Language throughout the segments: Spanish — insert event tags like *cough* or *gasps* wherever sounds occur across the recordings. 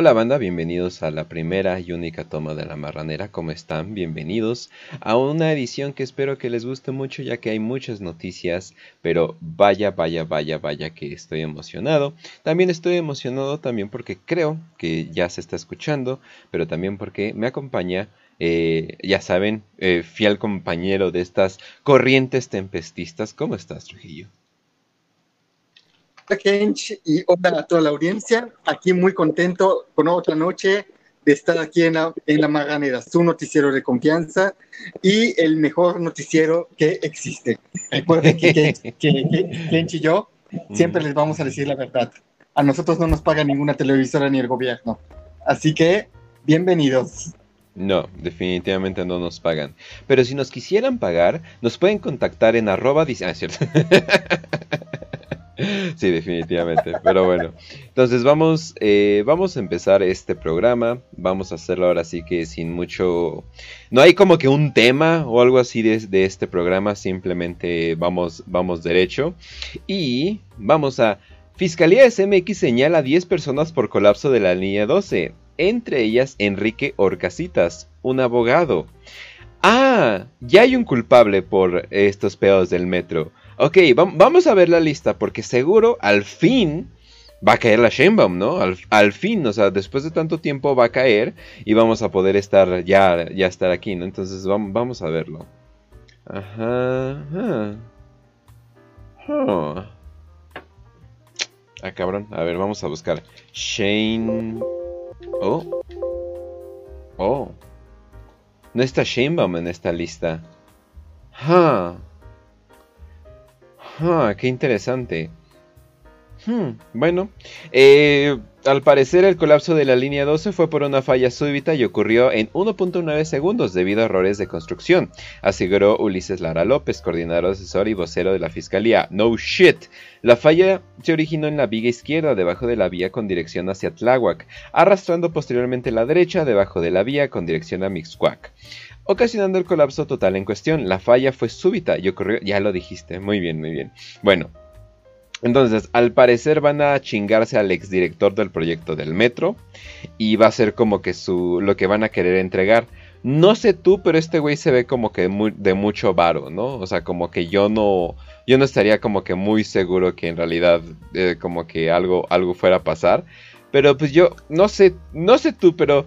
Hola banda, bienvenidos a la primera y única toma de la marranera. ¿Cómo están? Bienvenidos a una edición que espero que les guste mucho ya que hay muchas noticias, pero vaya, vaya, vaya, vaya que estoy emocionado. También estoy emocionado también porque creo que ya se está escuchando, pero también porque me acompaña eh, ya saben, eh, fiel compañero de estas corrientes tempestistas. ¿Cómo estás, Trujillo? Kench y hola a toda la audiencia. Aquí muy contento con otra noche de estar aquí en la, en la Marranera, su noticiero de confianza y el mejor noticiero que existe. Recuerden que, Kench y yo siempre les vamos a decir la verdad. A nosotros no nos paga ninguna televisora ni el gobierno. Así que, bienvenidos. No, definitivamente no nos pagan. Pero si nos quisieran pagar, nos pueden contactar en arroba... Ah, cierto. *laughs* Sí, definitivamente. Pero bueno. Entonces vamos, eh, vamos a empezar este programa. Vamos a hacerlo ahora sí que sin mucho... No hay como que un tema o algo así de, este programa. Simplemente vamos, vamos derecho. Y vamos a... Fiscalía SMX señala a 10 personas por colapso de la línea 12. Entre ellas Enrique Orcasitas, un abogado. Ah, ya hay un culpable por estos pedos del metro. Ok, vamos a ver la lista porque seguro al fin va a caer la Shenbaum, ¿no? Al, fin, o sea, después de tanto tiempo va a caer y vamos a poder estar ya, ya estar aquí, ¿no? Entonces vamos, vamos a verlo. Ajá. Ah, cabrón. A ver, vamos a buscar. Shane. Oh. Oh. No está Shanebaum en esta lista. Ah. Ah, qué interesante. Hmm, bueno, eh, al parecer el colapso de la línea 12 fue por una falla súbita y ocurrió en 1.9 segundos debido a errores de construcción, aseguró Ulises Lara López, coordinador asesor y vocero de la Fiscalía. No shit. La falla se originó en la viga izquierda debajo de la vía con dirección hacia Tláhuac, arrastrando posteriormente la derecha debajo de la vía con dirección a Mixcuac ocasionando el colapso total en cuestión. La falla fue súbita y ocurrió, ya lo dijiste, muy bien, muy bien. Bueno, entonces, al parecer van a chingarse al exdirector del proyecto del metro y va a ser como que su lo que van a querer entregar. No sé tú, pero este güey se ve como que de mucho varo, ¿no? O sea, como que yo no yo no estaría como que muy seguro que en realidad eh, como que algo algo fuera a pasar, pero pues yo no sé, no sé tú, pero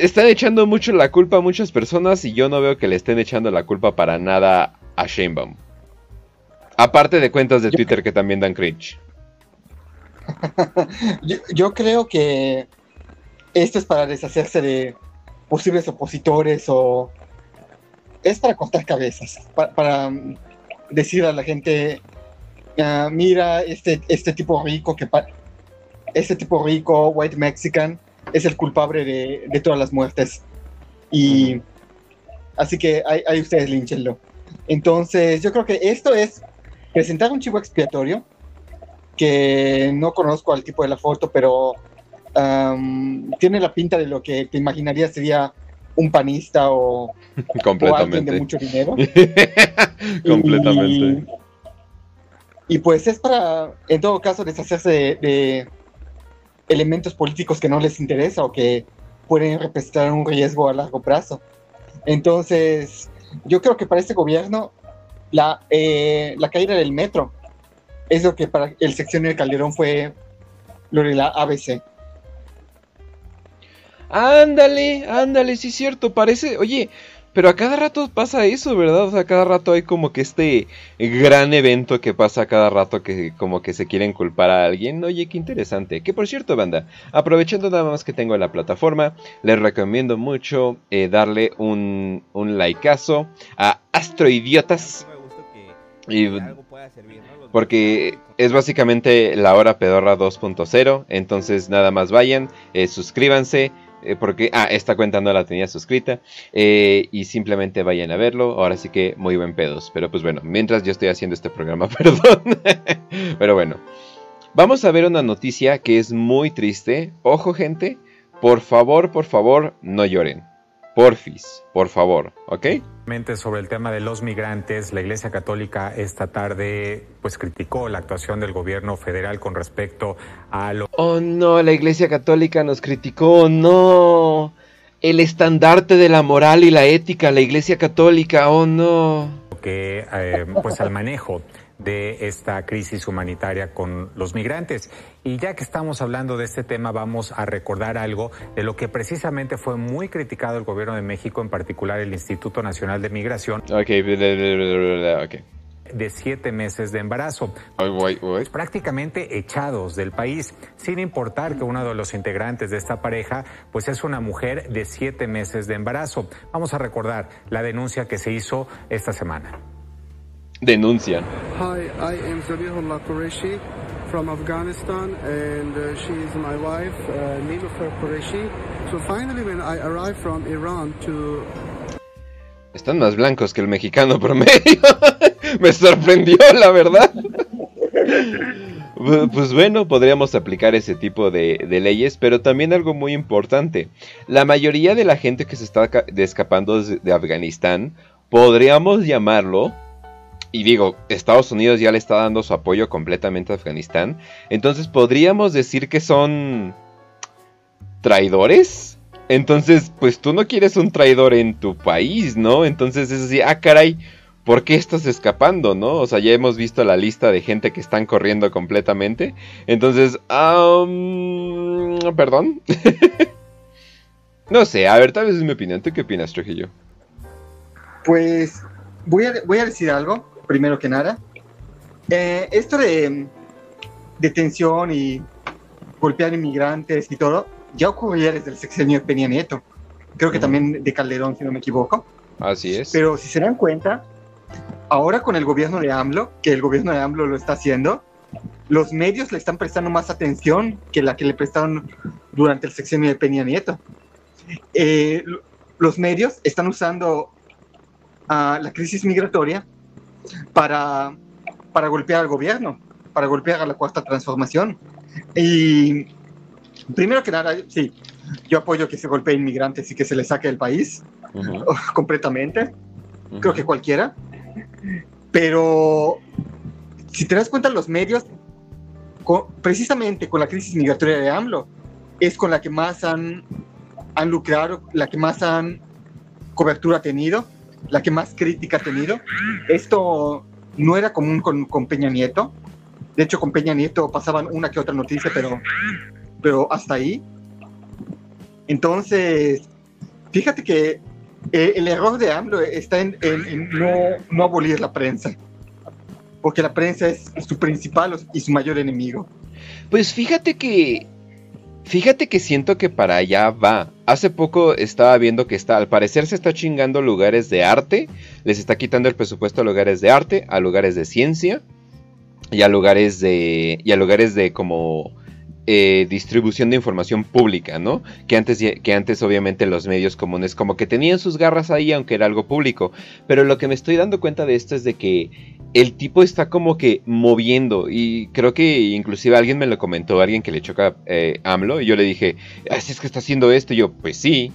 están echando mucho la culpa a muchas personas y yo no veo que le estén echando la culpa para nada a Shanebaum. Aparte de cuentas de Twitter que también dan cringe. *laughs* yo, creo que esto es para deshacerse de posibles opositores o es para cortar cabezas, para, decir a la gente, ah, mira, este, este tipo rico que este tipo rico, white mexican, es el culpable de, todas las muertes. Y así que ahí, ustedes linchenlo. Entonces, yo creo que esto es presentar un chivo expiatorio que no conozco al tipo de la foto, pero tiene la pinta de lo que te imaginaría sería un panista o, *laughs* alguien de mucho dinero. *laughs* Completamente. Y, pues es para, en todo caso, deshacerse de elementos políticos que no les interesa o que pueden representar un riesgo a largo plazo. Entonces, yo creo que para este gobierno la, eh, la caída del metro es lo que para el sección de Calderón fue lo de la ABC. Ándale, ándale, sí es cierto, parece, oye, pero a cada rato pasa eso, ¿verdad? O sea, a cada rato hay como que este gran evento que pasa a cada rato que como que se quieren culpar a alguien. Oye, qué interesante. Que por cierto, banda, aprovechando nada más que tengo la plataforma, les recomiendo mucho eh, darle un, un likeazo a Astroidiotas. porque es básicamente la hora pedorra 2.0. Entonces nada más vayan, eh, suscríbanse eh, porque, ah, esta cuenta no la tenía suscrita, eh, y simplemente vayan a verlo, ahora sí que muy buen pedos, pero pues bueno, mientras yo estoy haciendo este programa, *laughs* perdón, pero bueno, vamos a ver una noticia que es muy triste, ojo gente, por favor, por favor, no lloren, Porfis, por favor, ¿ok? Sobre el tema de los migrantes, la Iglesia Católica esta tarde pues criticó la actuación del gobierno federal con respecto a lo... Oh no, la Iglesia Católica nos criticó, no. El estandarte de la moral y la ética, la Iglesia Católica, oh no. Que eh, pues al manejo de esta crisis humanitaria con los migrantes. Y ya que estamos hablando de este tema, vamos a recordar algo de lo que precisamente fue muy criticado el gobierno de México, en particular el Instituto Nacional de Migración. Ok, ok de siete meses de embarazo. Prácticamente echados del país, sin importar que uno de los integrantes de esta pareja pues es una mujer de siete meses de embarazo. Vamos a recordar la denuncia que se hizo esta semana denuncian. Hi, I am Zabihullah Qureshi from Afghanistan and uh, she is my wife, uh, Qureshi. So finally when I arrived from Iran to están más blancos que el mexicano promedio. *laughs* Me sorprendió, la verdad. Pues bueno, podríamos aplicar ese tipo de, de, leyes, pero también algo muy importante. La mayoría de la gente que se está escapando de Afganistán, podríamos llamarlo y digo, Estados Unidos ya le está dando su apoyo completamente a Afganistán. Entonces podríamos decir que son traidores. Entonces, pues tú no quieres un traidor en tu país, ¿no? Entonces es así, ah, caray, ¿por qué estás escapando, no? O sea, ya hemos visto la lista de gente que están corriendo completamente. Entonces, um, perdón. *laughs* no sé, a ver, tal vez es mi opinión. ¿Tú qué opinas, Trujillo? Pues voy a, voy a decir algo primero que nada. Eh, esto de detención y golpear inmigrantes y todo, ya ocurrió desde el sexenio de Peña Nieto. Creo que también de Calderón, si no me equivoco. Así es. Pero si se dan cuenta, ahora con el gobierno de AMLO, que el gobierno de AMLO lo está haciendo, los medios le están prestando más atención que la que le prestaron durante el sexenio de Peña Nieto. Eh, los medios están usando a la crisis migratoria para, para golpear al gobierno, para golpear a la cuarta transformación. Y primero que nada, sí, yo apoyo que se golpee inmigrantes y que se les saque del país *laughs* completamente. Creo que cualquiera. Pero si te das cuenta, los medios, precisamente con la crisis migratoria de AMLO, es con la que más han, han lucrado, la que más han cobertura tenido la que más crítica ha tenido. Esto no era común con, Peña Nieto. De hecho, con Peña Nieto pasaban una que otra noticia, pero, pero hasta ahí. Entonces, fíjate que eh, el error de AMLO está en, no, no, abolir la prensa, porque la prensa es su principal y su mayor enemigo. Pues fíjate que Fíjate que siento que para allá va. Hace poco estaba viendo que está, al parecer se está chingando lugares de arte, les está quitando el presupuesto a lugares de arte, a lugares de ciencia y a lugares de y a lugares de como eh, distribución de información pública, ¿no? Que antes, que antes obviamente los medios comunes como que tenían sus garras ahí aunque era algo público. Pero lo que me estoy dando cuenta de esto es de que el tipo está como que moviendo y creo que inclusive alguien me lo comentó, alguien que le choca eh, AMLO y yo le dije, así es que está haciendo esto y yo, pues sí.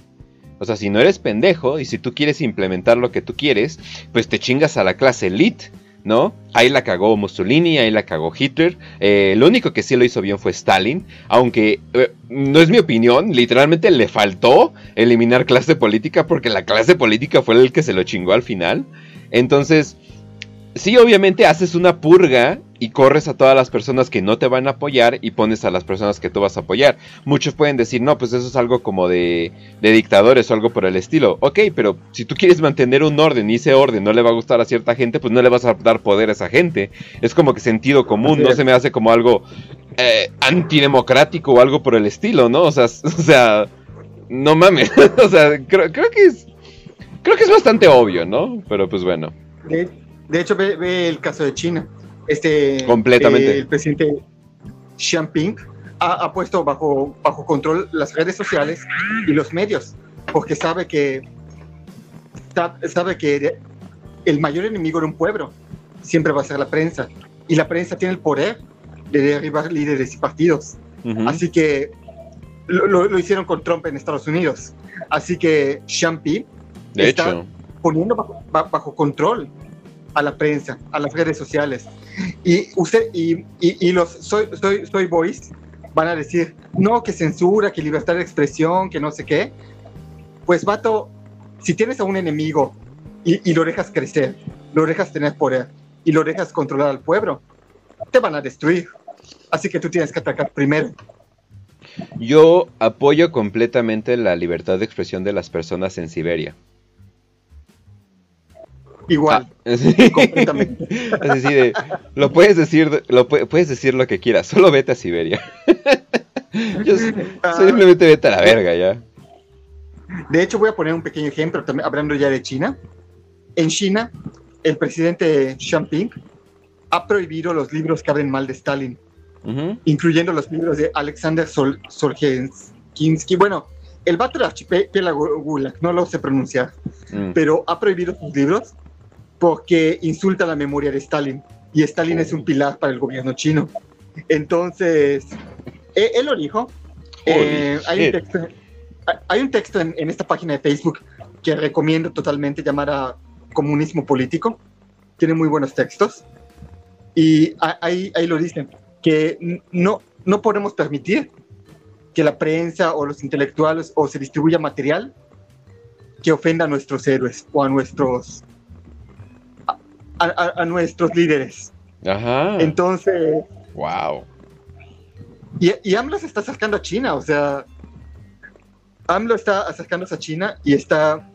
O sea, si no eres pendejo y si tú quieres implementar lo que tú quieres, pues te chingas a la clase elite, ¿no? Ahí la cagó Mussolini, ahí la cagó Hitler. Eh, lo único que sí lo hizo bien fue Stalin, aunque eh, no es mi opinión, literalmente le faltó eliminar clase política porque la clase política fue el que se lo chingó al final. Entonces, sí, obviamente haces una purga y corres a todas las personas que no te van a apoyar y pones a las personas que tú vas a apoyar. Muchos pueden decir, no, pues eso es algo como de, de dictadores o algo por el estilo. Ok, pero si tú quieres mantener un orden y ese orden no le va a gustar a cierta gente, pues no le vas a dar poder a esa gente. Es como que sentido común, no se me hace como algo eh, antidemocrático o algo por el estilo, ¿no? O sea, *laughs* o sea no mames. *laughs* o sea, creo, creo que es... Creo que es bastante obvio, ¿no? Pero pues bueno. De hecho, ve, el caso de China. Este, Completamente. el presidente Xi Jinping ha, puesto bajo, bajo control las redes sociales y los medios, porque sabe que, sabe que el mayor enemigo de un pueblo siempre va a ser la prensa. Y la prensa tiene el poder de derribar líderes y partidos. Así que lo, hicieron con Trump en Estados Unidos. Así que Champi está poniendo bajo, control a la prensa, a las redes sociales. Y usted y, y, los soy, soy, soy boys van a decir, no, que censura, que libertad de expresión, que no sé qué. Pues, vato, si tienes a un enemigo y, y lo dejas crecer, lo dejas tener poder y lo dejas controlar al pueblo, te van a destruir. Así que tú tienes que atacar primero. Yo apoyo completamente la libertad de expresión de las personas en Siberia. Igual. Ah, completamente. *laughs* lo puedes decir, lo puedes decir lo que quieras, solo vete a Siberia. *laughs* Yo, ah. simplemente vete a la verga ya. De hecho, voy a poner un pequeño ejemplo, también hablando ya de China. En China, el presidente Xi Jinping ha prohibido los libros que hablen mal de Stalin, incluyendo los libros de Alexander Sol Solzhenitsyn. Bueno, el vato de archipiélago Gulag, no lo sé pronunciar, mm. pero ha prohibido sus libros porque insulta la memoria de Stalin y Stalin es un pilar para el gobierno chino. Entonces, e, él, lo dijo. Eh, hay, un texto, en, esta página de Facebook que recomiendo totalmente llamar a Comunismo Político. Tiene muy buenos textos. Y ahí, ahí lo dicen, que no, no podemos permitir que la prensa o los intelectuales o se distribuya material que ofenda a nuestros héroes o a nuestros a, nuestros líderes. Ajá. Entonces. Wow. Y, y, AMLO se está acercando a China, o sea. AMLO está acercándose a China y está.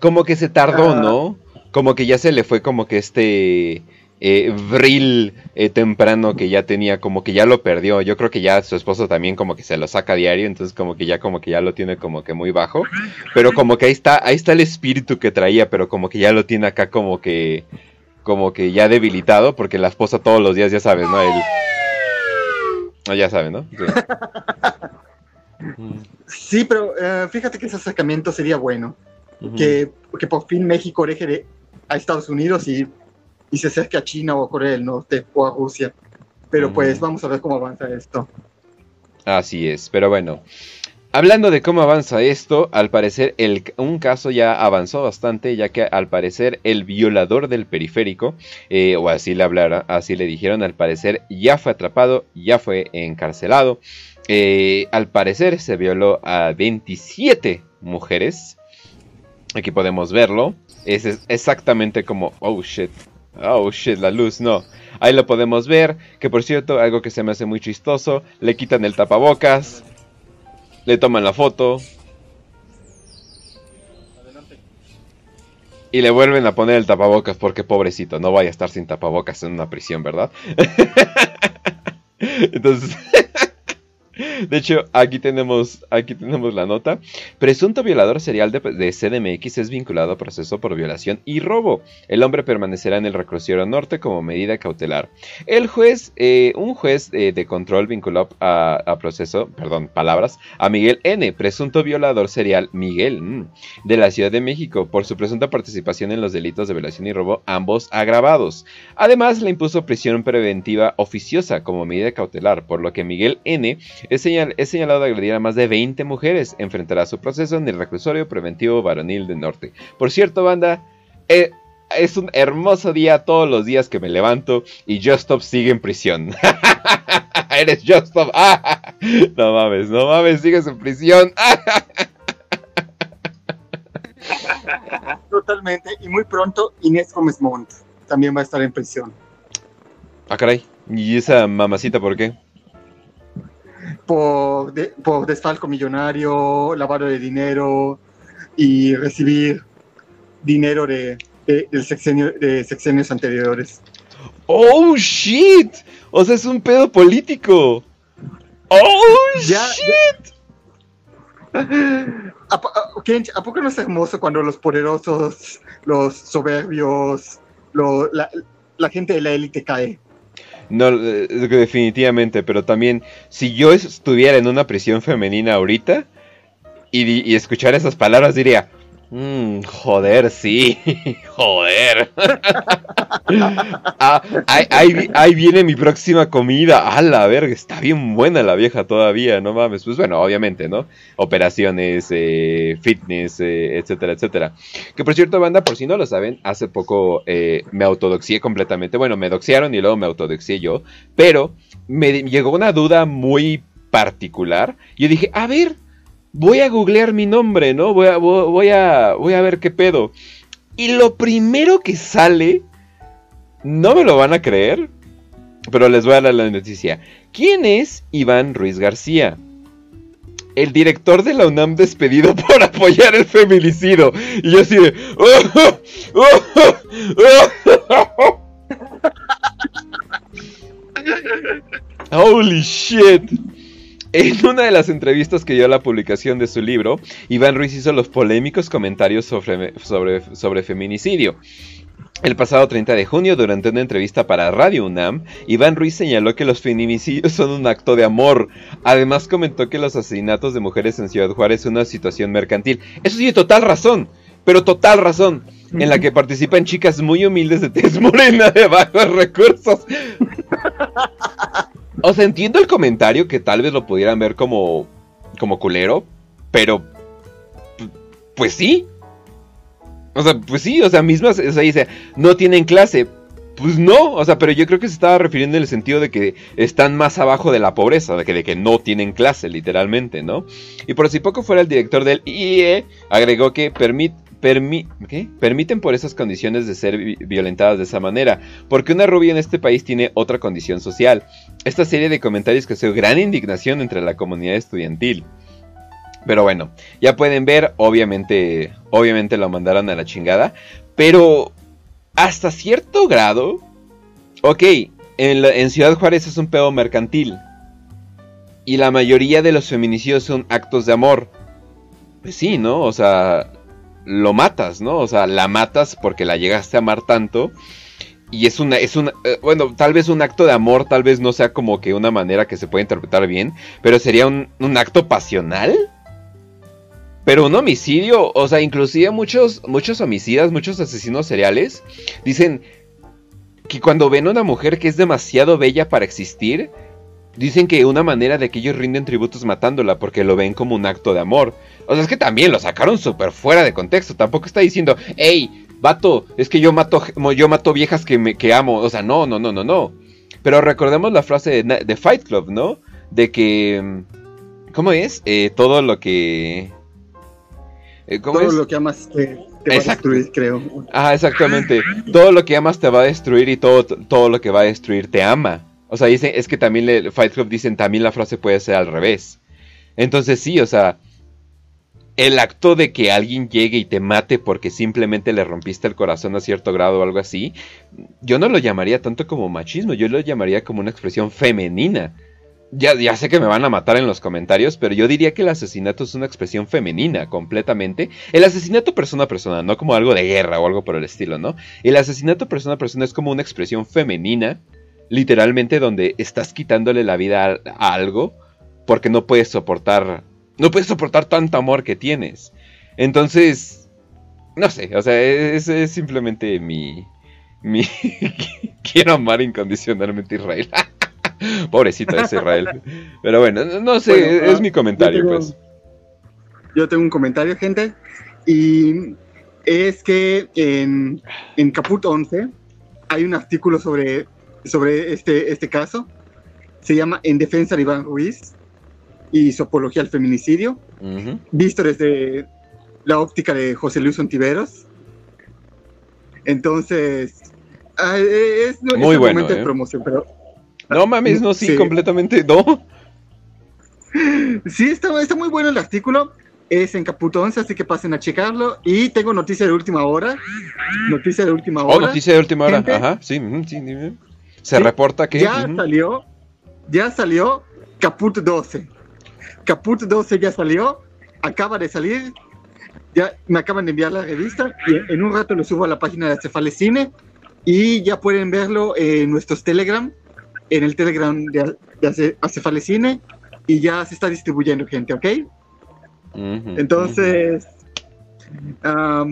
Como que se tardó, ¿no? Como que ya se le fue como que este. Eh, vril eh, temprano que ya tenía, como que ya lo perdió. Yo creo que ya su esposo también como que se lo saca a diario, entonces como que ya como que ya lo tiene como que muy bajo. Pero como que ahí está, ahí está el espíritu que traía, pero como que ya lo tiene acá como que como que ya debilitado, porque la esposa todos los días, ya sabes, ¿no? Él... ya saben, ¿no? *laughs* Sí, pero eh, fíjate que ese acercamiento sería bueno. que, que, por fin México deje de, a Estados Unidos y, y, se acerque a China o a Corea del Norte o a Rusia. Pero pues vamos a ver cómo avanza esto. Así es, pero bueno. Hablando de cómo avanza esto, al parecer el, un caso ya avanzó bastante, ya que al parecer el violador del periférico, eh, o así le hablara, así le dijeron, al parecer ya fue atrapado, ya fue encarcelado. Eh, al parecer se violó a 27 mujeres. Aquí podemos verlo. Es exactamente como, oh shit, oh shit, la luz, no. Ahí lo podemos ver, que por cierto, algo que se me hace muy chistoso, le quitan el tapabocas le toman la foto. Y le vuelven a poner el tapabocas porque pobrecito, no vaya a estar sin tapabocas en una prisión, ¿verdad? *laughs* Entonces... *laughs* De hecho, aquí tenemos, aquí tenemos la nota. Presunto violador serial de, CDMX es vinculado a proceso por violación y robo. El hombre permanecerá en el reclusorio norte como medida cautelar. El juez, eh, un juez eh, de control vinculó a, proceso, perdón, palabras, a Miguel N., presunto violador serial Miguel, de la Ciudad de México, por su presunta participación en los delitos de violación y robo, ambos agravados. Además, le impuso prisión preventiva oficiosa como medida cautelar, por lo que Miguel N es, señalado de agredir a más de 20 mujeres. Enfrentará su proceso en el reclusorio preventivo varonil del norte. Por cierto, banda, eh, es un hermoso día todos los días que me levanto y Justop sigue en prisión. *laughs* Eres Justop. *laughs* no mames, no mames, sigues en prisión. *laughs* Totalmente. Y muy pronto Inés Gómez Montt también va a estar en prisión. Ah, caray. ¿Y esa mamacita por qué? Por, por desfalco millonario, lavado de dinero y recibir dinero de, de, de sexenios anteriores. ¡Oh, shit! O sea, es un pedo político. ¡Oh, shit! *laughs* ¿A, poco no es hermoso cuando los poderosos, los soberbios, la, la gente de la élite cae? No, eh, definitivamente, pero también si yo estuviera en una prisión femenina ahorita y, escuchar esas palabras diría, Mm, joder, sí. *laughs* joder. Ah, ahí, viene mi próxima comida. A la verga, está bien buena la vieja todavía, no mames. Pues bueno, obviamente, ¿no? Operaciones, eh, fitness, eh, etcétera, etcétera. Que por cierto, banda, por si no lo saben, hace poco eh, me autodoxié completamente. Bueno, me doxiaron y luego me autodoxié yo. Pero me llegó una duda muy particular. Yo dije, a ver, voy a googlear mi nombre, ¿no? Voy a, voy a, voy a ver qué pedo. Y lo primero que sale, no me lo van a creer, pero les voy a dar la noticia. ¿Quién es Iván Ruiz García? El director de la UNAM despedido *laughs* por apoyar el feminicidio. Y yo así de... *laughs* Holy shit. En una de las entrevistas que dio a la publicación de su libro, Iván Ruiz hizo los polémicos comentarios sobre, sobre, sobre feminicidio. El pasado 30 de junio, durante una entrevista para Radio UNAM, Iván Ruiz señaló que los feminicidios son un acto de amor. Además comentó que los asesinatos de mujeres en Ciudad Juárez son una situación mercantil. Eso sí, total razón, pero total razón, en la que participan chicas muy humildes de tez morena de bajos recursos. *laughs* O sea, entiendo el comentario que tal vez lo pudieran ver como, como culero, pero pues sí. O sea, pues sí, o sea, mismas, o sea, dice, no tienen clase. Pues no, o sea, pero yo creo que se estaba refiriendo en el sentido de que están más abajo de la pobreza, de que, de que no tienen clase, literalmente, ¿no? Y por si poco fuera el director del IE, agregó que permite permiten por esas condiciones de ser violentadas de esa manera, porque una rubia en este país tiene otra condición social. Esta serie de comentarios causó gran indignación entre la comunidad estudiantil. Pero bueno, ya pueden ver, obviamente, obviamente lo mandaron a la chingada, pero hasta cierto grado, ok, en, en Ciudad Juárez es un pedo mercantil. Y la mayoría de los feminicidios son actos de amor. Pues sí, ¿no? O sea, lo matas, ¿no? O sea, la matas porque la llegaste a amar tanto. Y es una, es una, eh, bueno, tal vez un acto de amor, tal vez no sea como que una manera que se puede interpretar bien, pero sería un, un acto pasional. Pero un homicidio, o sea, inclusive muchos, muchos homicidas, muchos asesinos seriales, dicen que cuando ven a una mujer que es demasiado bella para existir, Dicen que una manera de que ellos rinden tributos matándola porque lo ven como un acto de amor. O sea, es que también lo sacaron súper fuera de contexto. Tampoco está diciendo, hey, vato, es que yo mato, yo mato viejas que, me, que amo. O sea, no, no, no, no, no. Pero recordemos la frase de, Fight Club, ¿no? De que... Mm, ¿Cómo es? Eh, todo lo que... Eh, todo lo que amas te, va a destruir, creo. Ah, exactamente. todo lo que amas te va a destruir y todo, todo lo que va a destruir te ama. O sea, es que también le, Fight Club dicen, también la frase puede ser al revés. Entonces sí, o sea, el acto de que alguien llegue y te mate porque simplemente le rompiste el corazón a cierto grado o algo así, yo no lo llamaría tanto como machismo, yo lo llamaría como una expresión femenina. Ya, ya, sé que me van a matar en los comentarios, pero yo diría que el asesinato es una expresión femenina completamente. El asesinato persona a persona, no como algo de guerra o algo por el estilo, ¿no? El asesinato persona a persona es como una expresión femenina literalmente donde estás quitándole la vida a, algo porque no puedes soportar, no puedes soportar tanto amor que tienes. Entonces, no sé, o sea, es, es simplemente mi, mi *laughs* quiero amar incondicionalmente a Israel. *laughs* Pobrecito ese Israel. Pero bueno, no sé, es mi comentario, pues. Yo tengo un comentario, gente. Y es que en, en Caput 11 hay un artículo sobre sobre este, este caso. Se llama En defensa de Iván Ruiz y su apología al feminicidio, visto desde la óptica de José Luis Ontiveros. Entonces, ah, es, muy bueno. ¿eh? promoción, pero. No mames, no, sí, completamente no. *laughs* Sí, está, está muy bueno el artículo. Es en Caputón, así que pasen a checarlo. Y tengo noticia de última hora. Noticia de última oh, hora. Oh, noticia de última hora. Ajá, sí, sí, se reporta que... Ya salió, ya salió Caput 12. Caput 12 ya salió, acaba de salir, ya me acaban de enviar la revista y en un rato lo subo a la página de Acefale Cine y ya pueden verlo en nuestros Telegram, en el Telegram de, de Acefale Cine y ya se está distribuyendo gente, ¿ok? Entonces, a-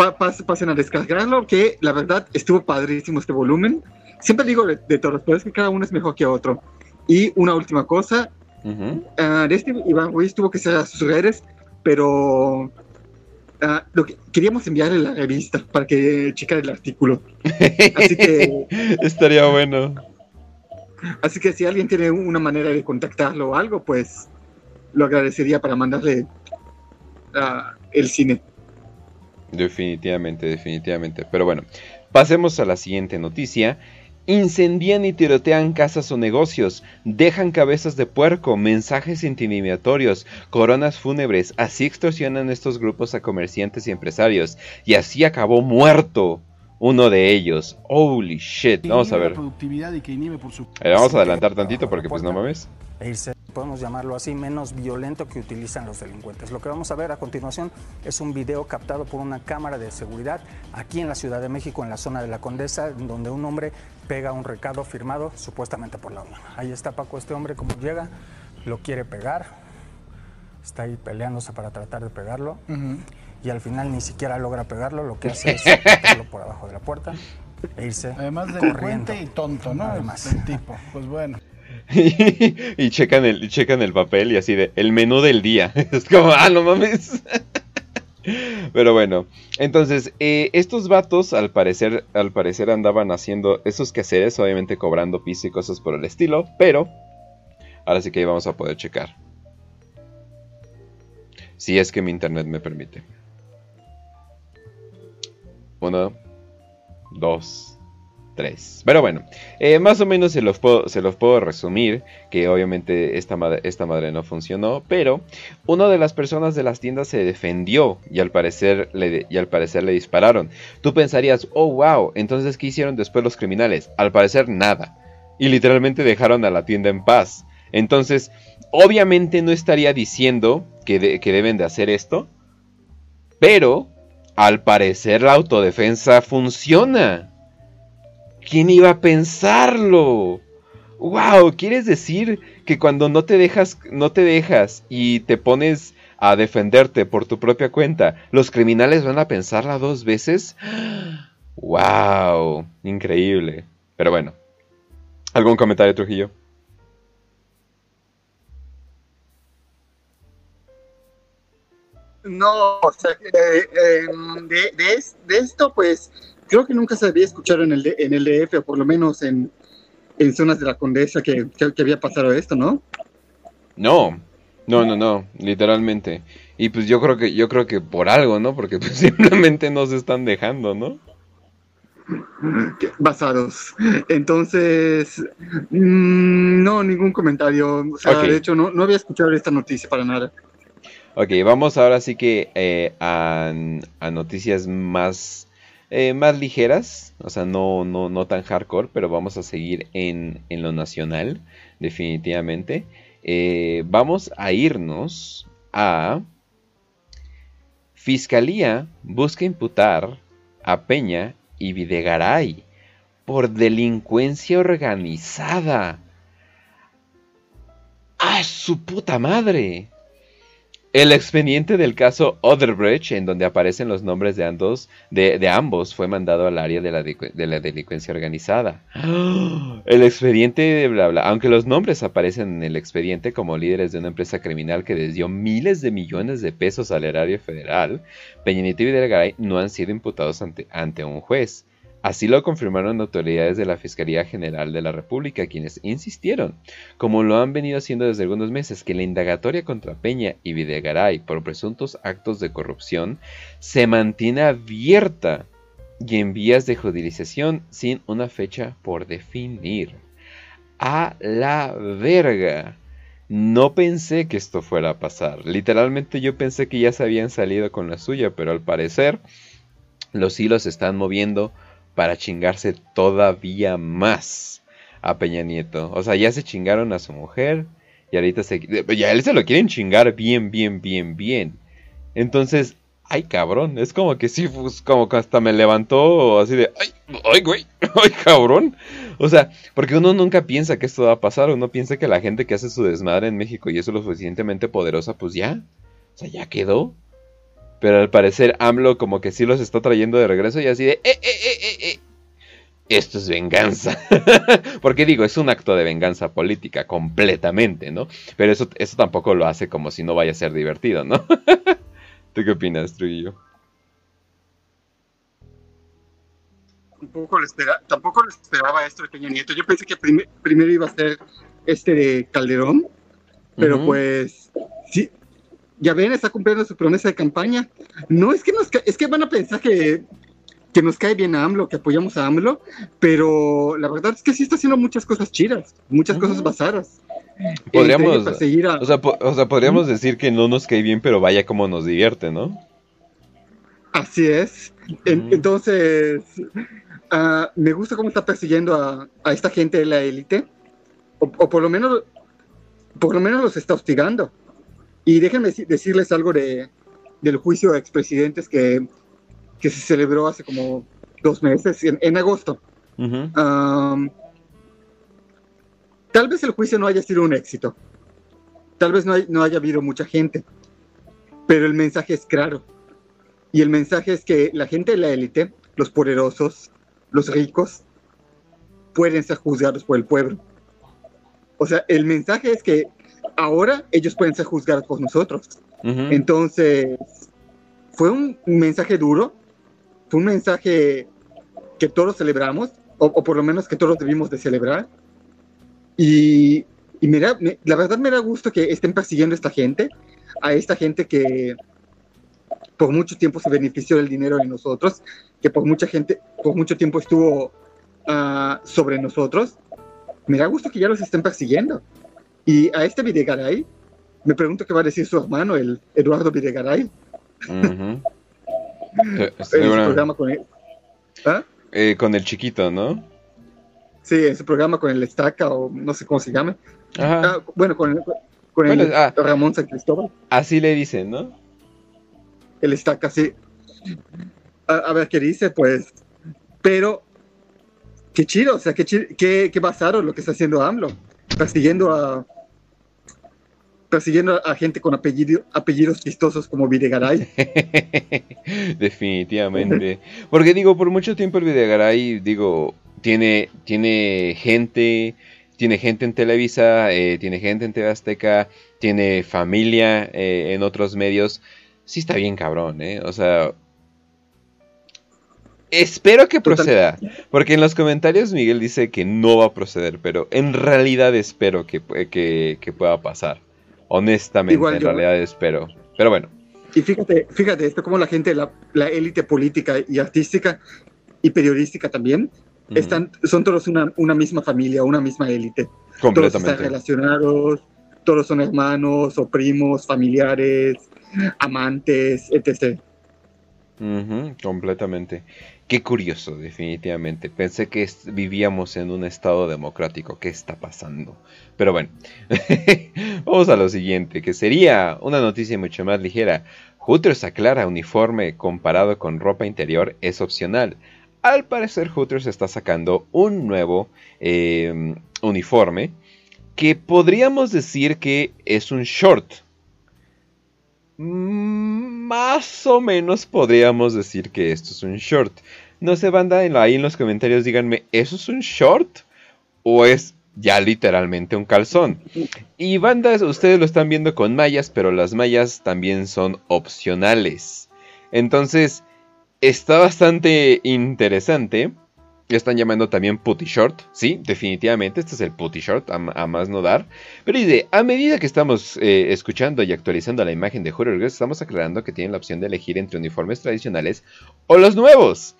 pa- pas- pasen a descargarlo, que la verdad estuvo padrísimo este volumen. Siempre digo de, de todos, pero es que cada uno es mejor que otro. Y una última cosa, Ujú. ah, de este Iván Ruiz tuvo que ser a sus redes, pero ah, lo que, queríamos enviarle la revista para que checara el artículo. Así que, *laughs* Estaría bueno. así que si alguien tiene una manera de contactarlo o algo, pues lo agradecería para mandarle ah, el cine. Definitivamente, definitivamente. Pero bueno, pasemos a la siguiente noticia. Incendian y tirotean casas o negocios, dejan cabezas de puerco, mensajes intimidatorios, coronas fúnebres, así extorsionan estos grupos a comerciantes y empresarios, y así acabó muerto uno de ellos. Holy shit, vamos a ver. productividad y que inhibe por su Eh, vamos a adelantar tantito porque pues no mames. irse, podemos llamarlo así, menos violento que utilizan los delincuentes. Lo que vamos a ver a continuación es un video captado por una cámara de seguridad aquí en la Ciudad de México, en la zona de la Condesa, donde un hombre pega un recado firmado supuestamente por la Unión. Ahí está Paco, este hombre, como llega, lo quiere pegar, está ahí peleándose para tratar de pegarlo y al final ni siquiera logra pegarlo, lo que hace es *laughs* meterlo por abajo de la puerta e irse Además corriendo. delincuente y tonto, ¿no? Además. El tipo. Pues bueno. *laughs* y checan el, y checan el papel y así de el menú del día. *laughs* Es como, ah, no mames. Pero bueno, entonces, eh, estos vatos al parecer, al parecer andaban haciendo esos quehaceres, obviamente cobrando piso y cosas por el estilo, pero ahora sí que ahí vamos a poder checar. Si es que mi internet me permite. Uno, dos, tres. Pero bueno, eh, más o menos se los, puedo, se los puedo resumir, que obviamente esta madre, esta madre no funcionó, pero una de las personas de las tiendas se defendió y al, parecer le, y al parecer le dispararon. Tú pensarías, oh wow, entonces ¿qué hicieron después los criminales? Al parecer nada. Y literalmente dejaron a la tienda en paz. Entonces, obviamente no estaría diciendo que, que deben de hacer esto, pero al parecer la autodefensa funciona. ¿Quién iba a pensarlo? Wow, ¿quieres decir que cuando no te dejas, no te dejas y te pones a defenderte por tu propia cuenta, los criminales van a pensarla dos veces? *gasps* Wow, increíble. Pero bueno, ¿algún comentario, Trujillo? No, o sea, eh, eh, de, de es- de esto, pues, creo que nunca se había escuchado en el, en el DF, o por lo menos en, en zonas de la Condesa, que, que- que había pasado esto, ¿no? No, no, no, no, literalmente. Y pues yo creo que, yo creo que por algo, ¿no? Porque pues *laughs* simplemente no se están dejando, ¿no? Basados. Entonces, mm, no, ningún comentario. O sea, de hecho, no, no había escuchado esta noticia para nada. Ok, vamos ahora sí que eh, a, a noticias más, eh, más ligeras, o sea, no, no, no tan hardcore, pero vamos a seguir en, en lo nacional, definitivamente. Eh, vamos a irnos a... Fiscalía busca imputar a Peña y Videgaray por delincuencia organizada. ¡Ah, su puta madre! El expediente del caso Oderbrecht, en donde aparecen los nombres de ambos, de, de ambos, fue mandado al área de la, de la delincuencia organizada. *gasps* El expediente de bla bla, aunque los nombres aparecen en el expediente como líderes de una empresa criminal que desvió miles de millones de pesos al erario federal, Peña Nieto y Videgaray no han sido imputados ante, ante un juez. Así lo confirmaron autoridades de la Fiscalía General de la República, quienes insistieron como lo han venido haciendo desde algunos meses, que la indagatoria contra Peña y Videgaray por presuntos actos de corrupción se mantiene abierta y en vías de judicialización sin una fecha por definir. A la verga. No pensé que esto fuera a pasar. Literalmente yo pensé que ya se habían salido con la suya, pero al parecer los hilos se están moviendo para chingarse todavía más a Peña Nieto. O sea, ya se chingaron a su mujer y ahorita se... Ya él se lo quieren chingar bien, bien, bien, bien. Entonces, ay cabrón, es como que sí, pues, como que hasta me levantó así de, ay, ay, güey, *laughs* ay cabrón. O sea, porque uno nunca piensa que esto va a pasar, uno piensa que la gente que hace su desmadre en México y es lo suficientemente poderosa, pues ya, o sea, ya quedó. Pero al parecer AMLO como que sí los está trayendo de regreso y así de... ¡Eh, eh, eh, eh, eh! Esto es venganza. *laughs* Porque digo, es un acto de venganza política completamente, ¿no? Pero eso, eso tampoco lo hace como si no vaya a ser divertido, ¿no? *laughs* ¿Tú qué opinas, Trujillo? Tampoco lo, espera, tampoco lo esperaba esto de Peña Nieto. Yo pensé que prim- primero iba a ser este de Calderón, pero pues sí, ya ven, está cumpliendo su promesa de campaña. No es que nos es que van a pensar que, que nos cae bien a AMLO, que apoyamos a AMLO, pero la verdad es que sí está haciendo muchas cosas chidas, muchas cosas basadas. Podríamos- a- O sea, po- o sea, podríamos decir que no nos cae bien, pero vaya como nos divierte, ¿no? Así es. En- Ujú. entonces, ah, me gusta cómo está persiguiendo a, a esta gente de la élite, o, o por lo menos, por lo menos los está hostigando. Y déjenme deci- decirles algo de, del juicio de expresidentes que, que se celebró hace como dos meses, en, en agosto. Tal vez el juicio no haya sido un éxito. Tal vez no, hay- no haya habido mucha gente. Pero el mensaje es claro. Y el mensaje es que la gente de la élite, los poderosos, los ricos, pueden ser juzgados por el pueblo. O sea, el mensaje es que ahora ellos pueden ser juzgados por nosotros. Entonces, fue un mensaje duro, fue un mensaje que todos celebramos, o, o por lo menos que todos debimos de celebrar. Y, y me da- me- la verdad me da gusto que estén persiguiendo a esta gente, a esta gente que por mucho tiempo se benefició del dinero de nosotros, que por mucha gente, por mucho tiempo estuvo ah, sobre nosotros. Me da gusto que ya los estén persiguiendo. Y a este Videgaray, me pregunto qué va a decir su hermano, el Eduardo Videgaray, Ujú. *laughs* Se- en su segura- programa con él. ¿Ah? eh, con el chiquito, ¿no? Sí, en su programa con el Estaca, o no sé cómo se llama. Ajá. Ah, bueno, con, el- con el ah. Ramón San Cristóbal, Así le dicen, ¿no? el Estaca, sí. A, a ver qué dice, pues. Pero, qué chido, o sea, qué, chi- qué, qué basado lo que está haciendo AMLO, persiguiendo a persiguiendo a gente con apellido, apellidos chistosos como Videgaray. *laughs* Definitivamente. Porque digo, por mucho tiempo el Videgaray, digo, tiene, tiene gente, tiene gente en Televisa, eh, tiene gente en TV Azteca, tiene familia eh, en otros medios. Sí está bien cabrón, ¿eh? O sea... Espero que proceda, porque en los comentarios Miguel dice que no va a proceder, pero en realidad espero que, que, que pueda pasar. Honestamente, Igual en yo- realidad espero. Pero bueno. Y fíjate, fíjate esto, como la gente, la, la élite política y artística y periodística también, están, son todos una, una misma familia, una misma élite. Todos están completamente. relacionados, todos son hermanos o primos, familiares, amantes, etc. Ujú, completamente. Qué curioso, definitivamente. Pensé que vivíamos en un estado democrático. ¿Qué está pasando? Pero bueno, *laughs* vamos a lo siguiente, que sería una noticia mucho más ligera. Hooters aclara uniforme comparado con ropa interior es opcional. Al parecer Hooters está sacando un nuevo eh, uniforme que podríamos decir que es un short. Mm, Más o menos podríamos decir que esto es un short. No sé, banda, en ahí en los comentarios díganme, ¿eso es un short? ¿O es ya literalmente un calzón? Y bandas, ustedes lo están viendo con mallas, pero las mallas también son opcionales. Entonces, está bastante interesante. Le están llamando también putty short. Sí, definitivamente, este es el putty short, a, más no dar. Pero dice, a medida que estamos eh, escuchando y actualizando la imagen de Hooters, estamos aclarando que tienen la opción de elegir entre uniformes tradicionales o los nuevos.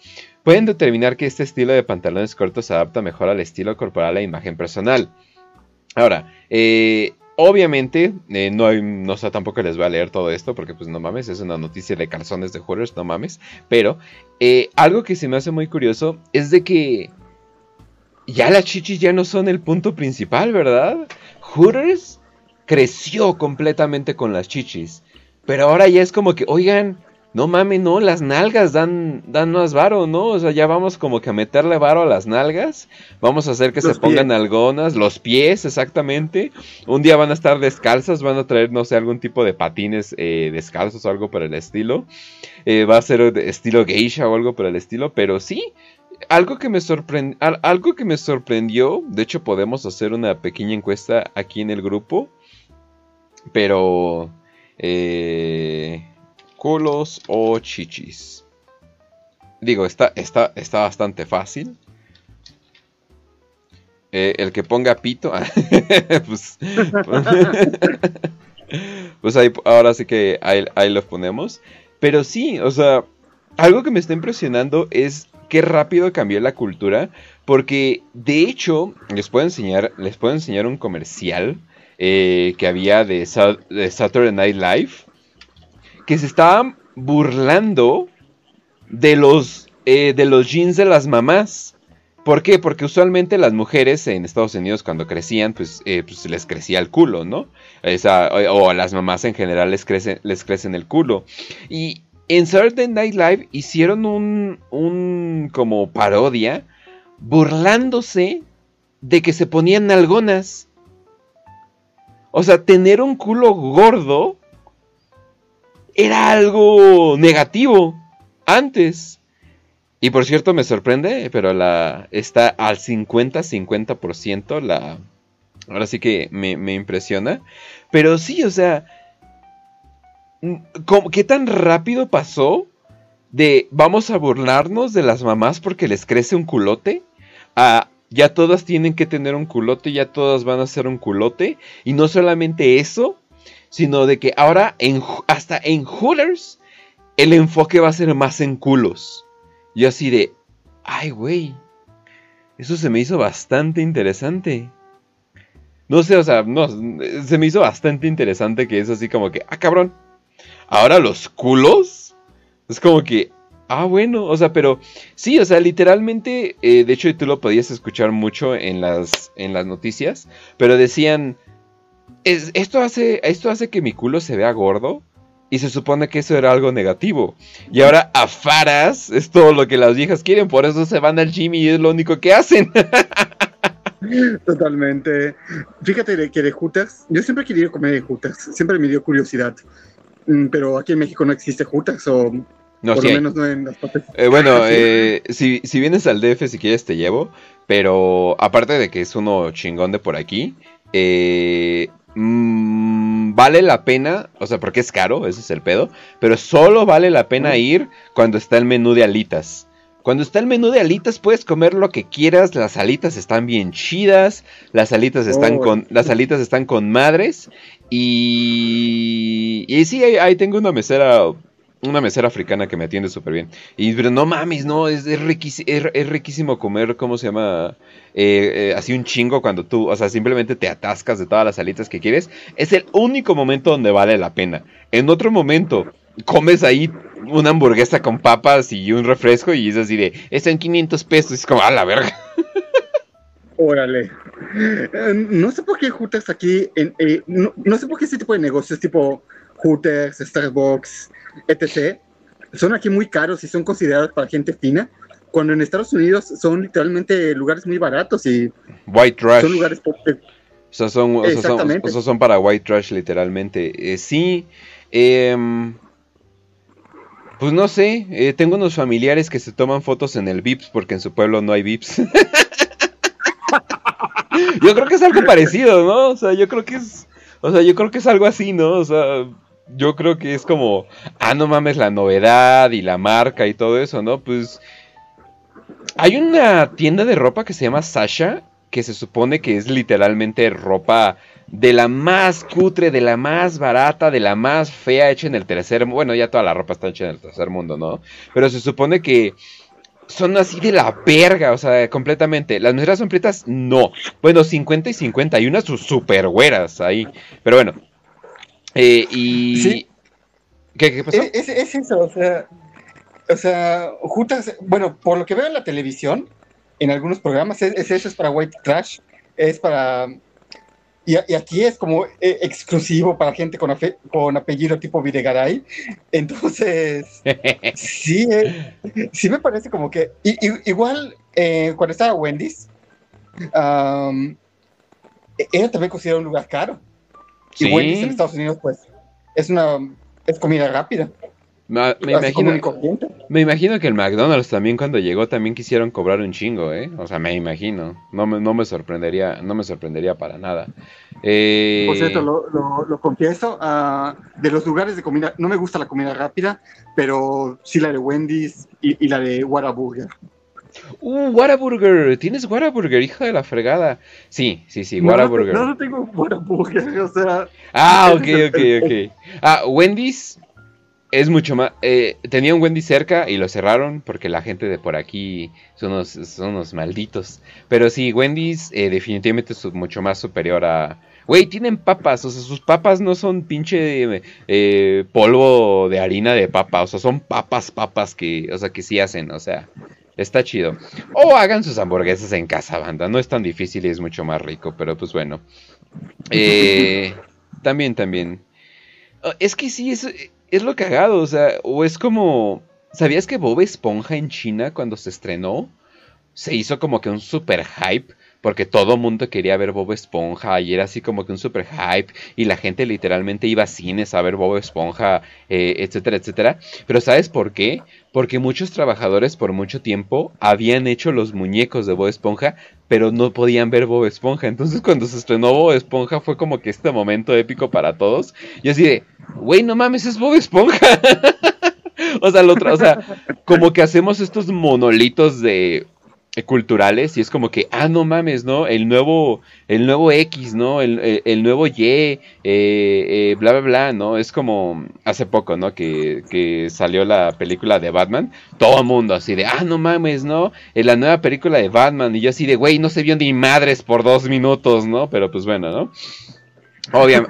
Pueden determinar que este estilo de pantalones cortos se adapta mejor al estilo corporal e imagen personal. Ahora, eh, obviamente, eh, no, hay, no sé, tampoco les voy a leer todo esto porque pues no mames, es una noticia de calzones de Hooters, no mames. Pero eh, algo que se me hace muy curioso es de que ya las chichis ya no son el punto principal, ¿verdad? Hooters creció completamente con las chichis. Pero ahora ya es como que, oigan, no mames, no, las nalgas dan, dan más varo, ¿no? O sea, ya vamos como que a meterle varo a las nalgas. Vamos a hacer que Los se pongan pies. algonas, los pies, exactamente. Un día van a estar descalzas, van a traer, no sé, algún tipo de patines eh, descalzos o algo por el estilo. Eh, va a ser de estilo geisha o algo por el estilo, pero sí. Algo que, me sorprend- al- algo que me sorprendió, de hecho podemos hacer una pequeña encuesta aquí en el grupo, pero... Eh, culos o chichis. Digo, está, está, está bastante fácil. Eh, el que ponga pito, *laughs* pues, *laughs* pues ahí, ahora sí que ahí, ahí lo ponemos. Pero sí, o sea, algo que me está impresionando es qué rápido cambió la cultura. Porque de hecho, les puedo enseñar, les puedo enseñar un comercial eh, que había de Saturday Night Live. Que se estaban burlando de los, eh, de los jeans de las mamás. ¿Por qué? Porque usualmente las mujeres en Estados Unidos cuando crecían, pues, eh, pues les crecía el culo, ¿no? O, a las mamás en general les crece, les crecen el culo. Y en Saturday Night Live hicieron un, un como parodia burlándose de que se ponían nalgonas. O sea, tener un culo gordo era algo negativo antes. Y por cierto, me sorprende, pero la está al 50-50% la... Ahora sí que me, me impresiona. Pero sí, o sea... mm, ¿cómo- ¿Qué tan rápido pasó de vamos a burlarnos de las mamás porque les crece un culote? A ya todas tienen que tener un culote, ya todas van a ser un culote. Y no solamente eso, sino de que ahora en, hasta en Hooters el enfoque va a ser más en culos. Yo así de, ay güey, eso se me hizo bastante interesante. No sé, o sea, no, se me hizo bastante interesante que es así como que, ah cabrón, ahora los culos. Es como que, ah bueno, o sea, pero sí, o sea, literalmente, eh, de hecho tú lo podías escuchar mucho en las, en las noticias, pero decían, es- esto, hace, esto hace que mi culo se vea gordo. Y se supone que eso era algo negativo. Y ahora a faras es todo lo que las viejas quieren. Por eso se van al gym y es lo único que hacen. *laughs* Totalmente. Fíjate que de Jutas, yo siempre he querido comer de Jutas, siempre me dio curiosidad. Mm, Pero aquí en México no existe Jutas, o No, por sí lo menos no en las partes. Eh, bueno, *laughs* eh, si, si vienes al DF, si quieres te llevo. Pero aparte de que es uno chingón de por aquí, eh, mm, vale la pena, o sea, porque es caro, ese es el pedo. Pero solo vale la pena ir cuando está el menú de alitas. Cuando está el menú de alitas puedes comer lo que quieras, las alitas están bien chidas, las alitas están Oh. con las alitas están con madres y y sí ahí, ahí tengo una mesera una mesera africana que me atiende súper bien. Y pero no mames, no, es, es, riquísimo, es, es riquísimo comer, ¿cómo se llama? Eh, eh, así un chingo cuando tú, o sea, simplemente te atascas de todas las alitas que quieres. Es el único momento donde vale la pena. En otro momento, comes ahí una hamburguesa con papas y un refresco y es así de, están 500 pesos. Es como, a la verga. *laughs* Órale. Eh, No sé por qué Hooters aquí, en, eh, no, no sé por qué este tipo de negocios tipo Hooters, Starbucks, etc., son aquí muy caros y son considerados para gente fina, cuando en Estados Unidos son literalmente lugares muy baratos y White trash. son lugares pobres. O sea, son, o sea, son, o sea, son para white trash, literalmente. Eh, sí. em, pues no sé. eh, tengo unos familiares que se toman fotos en el Vips porque en su pueblo no hay Vips. *laughs* yo creo que es algo parecido, ¿no? O sea, yo creo que es. O sea, yo creo que es algo así, ¿no? O sea, yo creo que es como. Ah, no mames, la novedad y la marca y todo eso, ¿no? Pues. Hay una tienda de ropa que se llama Sasha, que se supone que es literalmente ropa de la más cutre, de la más barata, de la más fea hecha en el tercer mundo. Bueno, ya toda la ropa está hecha en el tercer mundo, ¿no? Pero se supone que son así de la verga, o sea, completamente. Las mujeres son prietas, no. Bueno, 50 y 50, hay unas super güeras ahí. Pero bueno. Eh, y... Sí. ¿Qué, qué pasó? Es, es- es eso, o sea, o sea, Hooters, bueno, por lo que veo en la televisión, en algunos programas, es, es eso, es para white trash, es para... Y, y aquí es como eh, exclusivo para gente con, afe- con apellido tipo Videgaray. *laughs* Entonces, sí, eh, sí me parece como que. y- y- igual, eh, cuando estaba Wendy's, e- era también considerado un lugar caro. Y Sí. Wendy's en Estados Unidos, pues, es una. Es comida rápida. Ma- me, y imagino, me imagino que el McDonald's también cuando llegó también quisieron cobrar un chingo, ¿eh? O sea, me imagino. No me, no me sorprendería, no me sorprendería para nada. Eh, Por cierto, lo, lo- lo confieso, ah, de los lugares de comida, no me gusta la comida rápida, pero sí la de Wendy's y, y la de Whataburger. Uh, Whataburger. ¿Tienes Whataburger, hija de la fregada? Sí, sí, sí, Whataburger. no, no tengo Whataburger, *laughs* o sea, Ah, ok, ok, ok. Ah, Wendy's es mucho más. eh, tenía un Wendy's cerca y lo cerraron porque la gente de por aquí son unos, son unos malditos. Pero sí, Wendy's eh, definitivamente es mucho más superior a. Güey, tienen papas, o sea, sus papas no son pinche eh, polvo de harina de papa, o sea, son papas, papas que, o sea, que sí hacen, o sea, está chido. O hagan sus hamburguesas en casa, banda, no es tan difícil y es mucho más rico, pero pues bueno. Eh, también, también. Ah, Es que sí, es, es lo cagado, o sea, o es como... ¿Sabías que Bob Esponja en China cuando se estrenó? Se hizo como que un super hype, porque todo mundo quería ver Bob Esponja y era así como que un super hype y la gente literalmente iba a cines a ver Bob Esponja, eh, etcétera, etcétera. Pero ¿sabes por qué? Porque muchos trabajadores por mucho tiempo habían hecho los muñecos de Bob Esponja, pero no podían ver Bob Esponja. Entonces cuando se estrenó Bob Esponja fue como que este momento épico para todos. Y así de, güey, no mames, es Bob Esponja. *laughs* o sea, lo o sea, como que hacemos estos monolitos de culturales y es como que, ah, no mames, ¿no? El nuevo, el nuevo X, ¿no? El, el- nuevo Y, eh, eh, bla, bla, bla, ¿no? Es como hace poco, ¿no? Que, que salió la película de Batman, todo el mundo así de, ah, no mames, ¿no? En la nueva película de Batman y yo así de, güey, no se vio ni madres por dos minutos, ¿no? Pero pues bueno, ¿no? Obvia-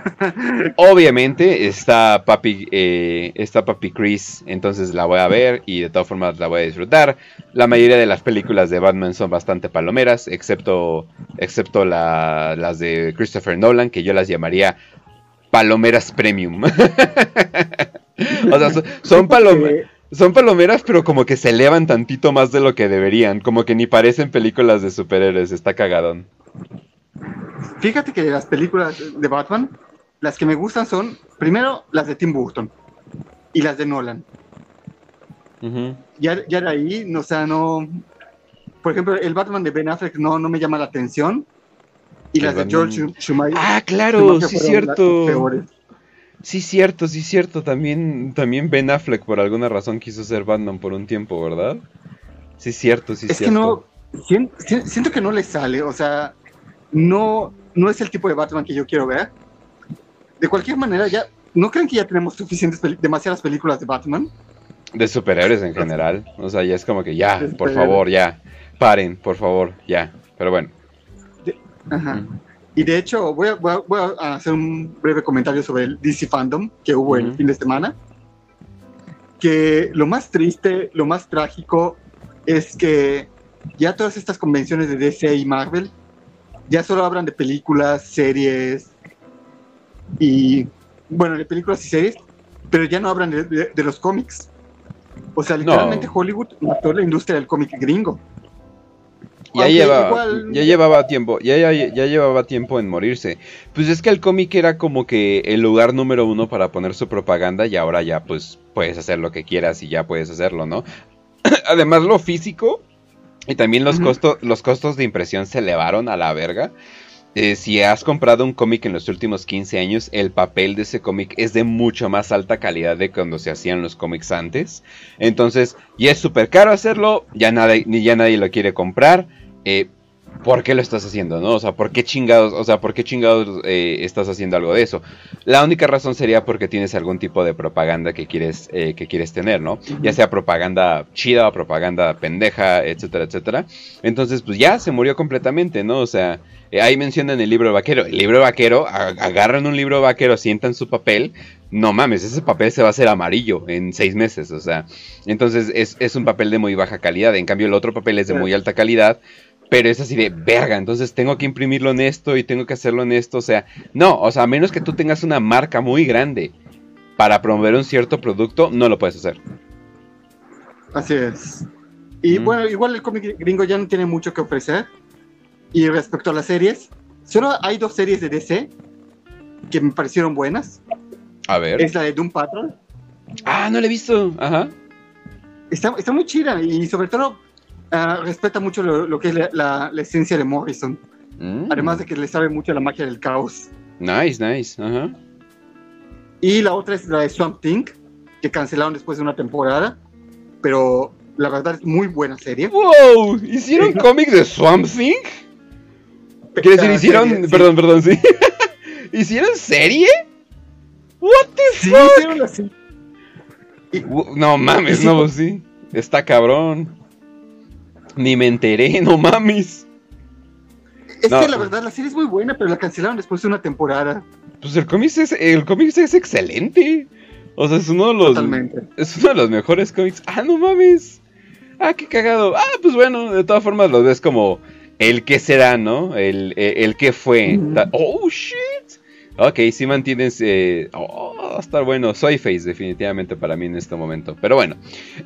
*laughs* obviamente está Papi, eh, está Papi Chris, entonces la voy a ver y de todas formas la voy a disfrutar. La mayoría de las películas de Batman son bastante palomeras, excepto, excepto la- las de Christopher Nolan, que yo las llamaría palomeras premium. *laughs* o sea, son, son palom- eh, son palomeras, pero como que se elevan tantito más de lo que deberían, como que ni parecen películas de superhéroes, está cagadón. Fíjate que las películas de Batman, las que me gustan son, primero, las de Tim Burton y las de Nolan. Ujú. Ya, ya de ahí, no, o sea, no... Por ejemplo, el Batman de Ben Affleck no, no me llama la atención. Y El las de George Schumacher. Ah, claro, Schumacher sí cierto. peores. Sí, cierto, sí, cierto. También, también Ben Affleck por alguna razón quiso ser Batman por un tiempo, ¿verdad? Sí, cierto, sí, es que cierto. no, sien- sien- siento que no le sale, o sea, no, no es el tipo de Batman que yo quiero ver. De cualquier manera, ya, ¿no creen que ya tenemos suficientes, demasiadas películas de Batman? De superhéroes en general. O sea, ya es como que ya, por favor, ya. Paren, por favor, ya. Pero bueno. Ajá. Y de hecho, voy a, voy a- voy a hacer un breve comentario sobre el DC Fandom que hubo el fin de semana. Que lo más triste, lo más trágico es que ya todas estas convenciones de DC y Marvel ya solo hablan de películas, series y, bueno, de películas y series, pero ya no hablan de, de- de los cómics. O sea, literalmente Hollywood mató la industria del cómic gringo. Ya, Aunque lleva, igual- ya llevaba tiempo, ya, ya, ya llevaba tiempo en morirse. Pues es que el cómic era como que el lugar número uno para poner su propaganda y ahora ya pues puedes hacer lo que quieras y ya puedes hacerlo, ¿no? *clears throat* Además lo físico y también los, costos, los costos de impresión se elevaron a la verga. Eh, si has comprado un cómic en los últimos 15 años, el papel de ese cómic es de mucho más alta calidad de cuando se hacían los cómics antes. Entonces, ya es súper caro hacerlo, ya nadie, ni ya nadie lo quiere comprar. Eh, ¿Por qué lo estás haciendo, no? O sea, ¿por qué chingados, o sea, por qué chingados eh, estás haciendo algo de eso? La única razón sería porque tienes algún tipo de propaganda que quieres, eh, que quieres tener, ¿no? Ya sea propaganda chida o propaganda pendeja, etcétera, etcétera. Entonces, pues ya se murió completamente, ¿no? O sea, eh, ahí mencionan el libro vaquero. El libro vaquero, agarran un libro vaquero, sientan su papel. No mames, ese papel se va a hacer amarillo en seis meses, o sea. Entonces es, es un papel de muy baja calidad. En cambio, el otro papel es de muy alta calidad. Pero es así de verga, entonces tengo que imprimirlo en esto y tengo que hacerlo en esto. O sea, no, o sea, a menos que tú tengas una marca muy grande para promover un cierto producto, no lo puedes hacer. Así es. Y Mm. bueno, igual el cómic gringo ya no tiene mucho que ofrecer. Y respecto a las series, solo hay dos series de DC que me parecieron buenas. A ver. Es la de Doom Patrol. Ah, no lo he visto. Ajá. Está, está muy chida y sobre todo ah, respeta mucho lo, lo que es la, la- la esencia de Morrison. Mm. Además de que le sabe mucho a la magia del caos. Nice, nice. Ajá. Y la otra es la de Swamp Thing, que cancelaron después de una temporada. Pero la verdad es muy buena serie. ¡Wow! ¿Hicieron *laughs* cómic de Swamp Thing? Quiere decir, Ah, hicieron. serie, sí. Perdón, perdón, sí. *laughs* ¿Hicieron serie? ¿What the Sí, fuck? hicieron No mames, no, sí. Está cabrón. Ni me enteré, *laughs* no mames. Es No. que la verdad la serie es muy buena, pero la cancelaron después de una temporada. Pues el cómic es, el cómic es excelente. O sea, es uno de los. Totalmente. Es uno de los mejores cómics. Ah, no mames. Ah, qué cagado. Ah, pues bueno, de todas formas lo ves como el que será, ¿no? El, el, el que fue. Oh, shit. Ok, sí mantienes. Eh... Oh, va a estar bueno. Soy face, definitivamente, para mí en este momento. Pero bueno,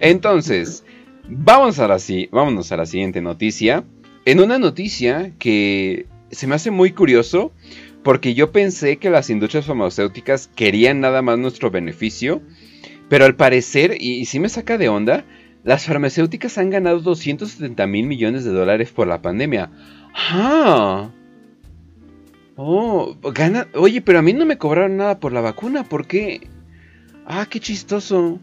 entonces, vamos a la, si- vámonos a la siguiente noticia. En una noticia que se me hace muy curioso. Porque yo pensé que las industrias farmacéuticas querían nada más nuestro beneficio. Pero al parecer, y, sí me saca de onda, las farmacéuticas han ganado 270 mil millones de dólares por la pandemia. ¡Ah! Oh, gana. Oye, pero a mí no me cobraron nada por la vacuna, ¿por qué? Ah, qué chistoso.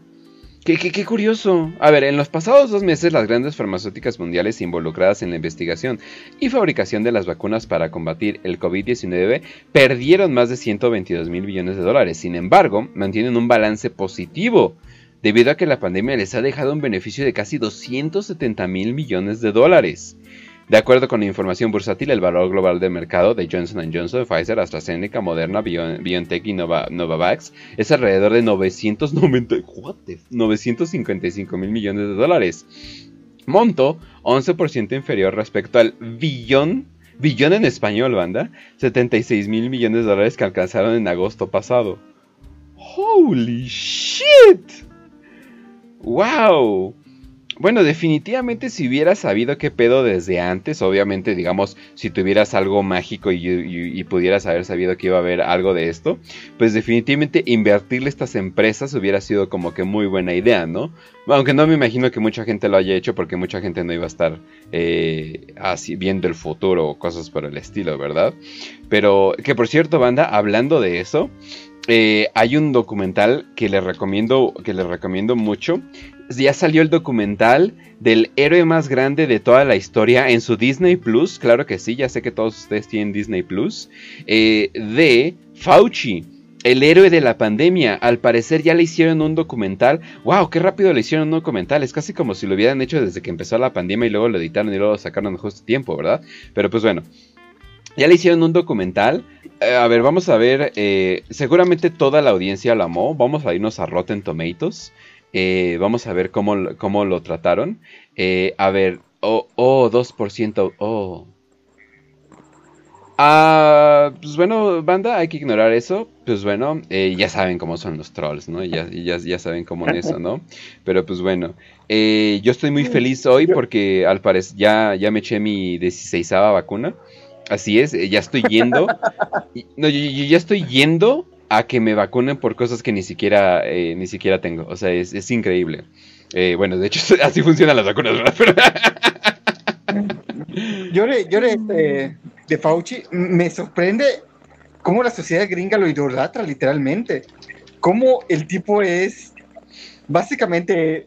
Qué, curioso. A ver, en los pasados dos meses las grandes farmacéuticas mundiales involucradas en la investigación y fabricación de las vacunas para combatir el COVID-19 perdieron más de 122 mil millones de dólares. Sin embargo, mantienen un balance positivo debido a que la pandemia les ha dejado un beneficio de casi 270 mil millones de dólares. De acuerdo con la información bursátil, el valor global del mercado de Johnson Johnson, Pfizer, AstraZeneca, Moderna, Bio- BioNTech y Nova- Novavax es alrededor de 990, what the f- 955 mil millones de dólares. Monto 11% inferior respecto al billón, billón en español, banda, 76 mil millones de dólares que alcanzaron en agosto pasado. Holy shit. Wow. Bueno, definitivamente si hubieras sabido qué pedo desde antes, obviamente, digamos, si tuvieras algo mágico y, pudieras haber sabido que iba a haber algo de esto, pues definitivamente invertirle estas empresas hubiera sido como que muy buena idea, ¿no? Aunque no me imagino que mucha gente lo haya hecho porque mucha gente no iba a estar eh, así viendo el futuro o cosas por el estilo, ¿verdad? Pero que por cierto, banda, hablando de eso, eh, hay un documental que les recomiendo, que les recomiendo mucho. Ya salió el documental del héroe más grande de toda la historia en su Disney Plus. Claro que sí, ya sé que todos ustedes tienen Disney Plus. eh, de Fauci, el héroe de la pandemia. Al parecer ya le hicieron un documental. ¡Wow! ¡Qué rápido le hicieron un documental! Es casi como si lo hubieran hecho desde que empezó la pandemia y luego lo editaron y luego lo sacaron justo tiempo, ¿verdad? Pero pues bueno. Ya le hicieron un documental. Eh, a ver, vamos a ver. eh, seguramente toda la audiencia lo amó. Vamos a irnos a Rotten Tomatoes. Eh, vamos a ver cómo, lo- cómo lo trataron. Eh, a ver. Oh, oh, 2%. Oh. Ah, pues bueno, banda, hay que ignorar eso. Pues bueno, eh, ya saben cómo son los trolls, ¿no? Ya, ya, ya saben cómo es eso, ¿no? Pero pues bueno, eh, yo estoy muy feliz hoy *laughs* porque al parecer ya, ya me eché mi 16 vacuna. Así es, eh, ya estoy yendo. *laughs* y- no, yo, yo ya estoy yendo a que me vacunen por cosas que ni siquiera, eh, ni siquiera tengo. O sea, es, es increíble. Eh, bueno, de hecho, *laughs* así funcionan las vacunas, ¿verdad? Pero- *laughs* Yo de, yo de, este, de Fauci me sorprende cómo la sociedad gringa lo idolatra literalmente. Cómo el tipo es básicamente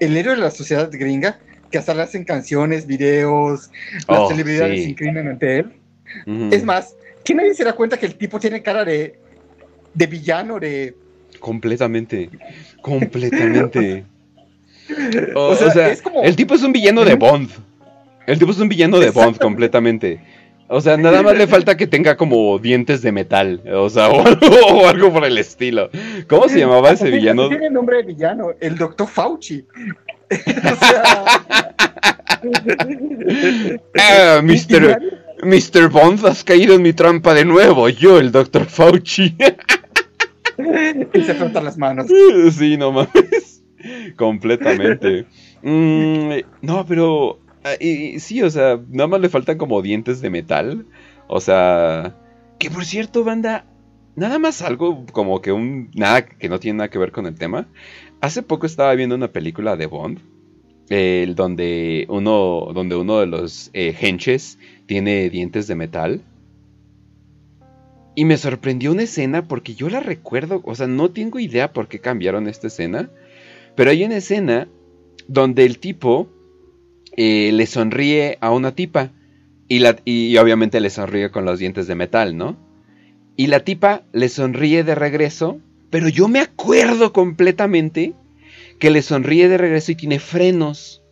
el héroe de la sociedad gringa, que hasta le hacen canciones, videos, las Oh, celebridades sí. se inclinan ante él. Es más, que nadie se da cuenta que el tipo tiene cara de, de villano, de... Completamente. Completamente. *laughs* O, O sea, o sea, es como- el tipo es un villano de Bond. El tipo es un villano de Bond completamente. O sea, nada más le falta que tenga como dientes de metal. O sea, *laughs* o algo, o algo por el estilo. ¿Cómo se llamaba ese villano? Tiene nombre de villano, el doctor Fauci. O sea, ah, Mr. Mr. Bond, has caído en mi trampa de nuevo. Yo, el Dr. Fauci. y se frotan las manos. *laughs* sí, no mames. Completamente. Mm, no, pero. ah, y sí, o sea, nada más le faltan como dientes de metal. O sea. Que por cierto, banda. Nada más algo como que un. Nada que no tiene nada que ver con el tema. Hace poco estaba viendo una película de Bond. donde uno. Donde uno de los eh, henches tiene dientes de metal. Y me sorprendió una escena porque yo la recuerdo, o sea, no tengo idea por qué cambiaron esta escena, pero hay una escena donde el tipo eh, le sonríe a una tipa y, la, y obviamente le sonríe con los dientes de metal, ¿no? Y la tipa le sonríe de regreso, pero yo me acuerdo completamente que le sonríe de regreso y tiene frenos.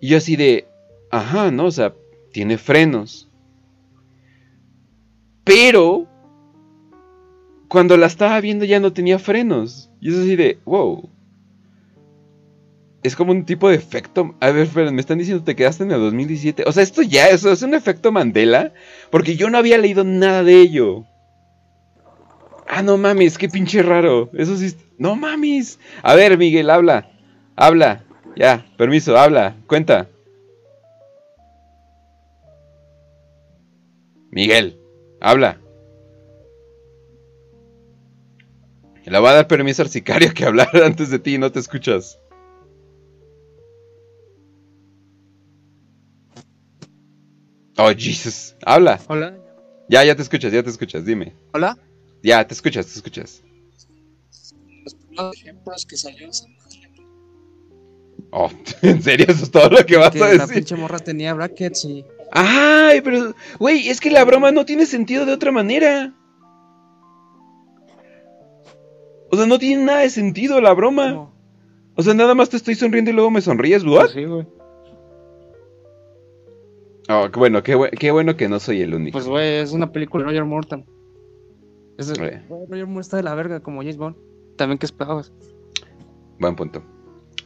Y yo así de, ajá, ¿no? O sea, tiene frenos. Pero cuando la estaba viendo ya no tenía frenos. Y es así de, wow. Es como un tipo de efecto. A ver, pero me están diciendo te quedaste en el 2017. O sea, esto ya eso es un efecto Mandela. Porque yo no había leído nada de ello. Ah, no mames, qué pinche raro. Eso sí. No mames. A ver, Miguel, habla. Habla. Ya, permiso, habla. Cuenta. Miguel, habla. Le voy a dar permiso al sicario que hablara antes de ti y no te escuchas. Oh, Jesus. Habla. Hola. Ya, ya te escuchas, ya te escuchas, dime. Hola. Ya, te escuchas, te escuchas. Los primeros ejemplos que salió esa madre, Oh, *laughs* ¿en serio? ¿Eso es todo lo que vas que a la decir? pinche morra tenía brackets y Ay, pero, güey, es que la broma no tiene sentido de otra manera. O sea, no tiene nada de sentido la broma. O sea, nada más te estoy sonriendo y luego me sonríes, ¿what? Pues sí, güey. Oh, qué bueno, qué, qué bueno que no soy el único. Pues güey, es una película de Roger Moore. Es de- Eh. Roger Moore está de la verga como James Bond. También que esperabas. Buen punto.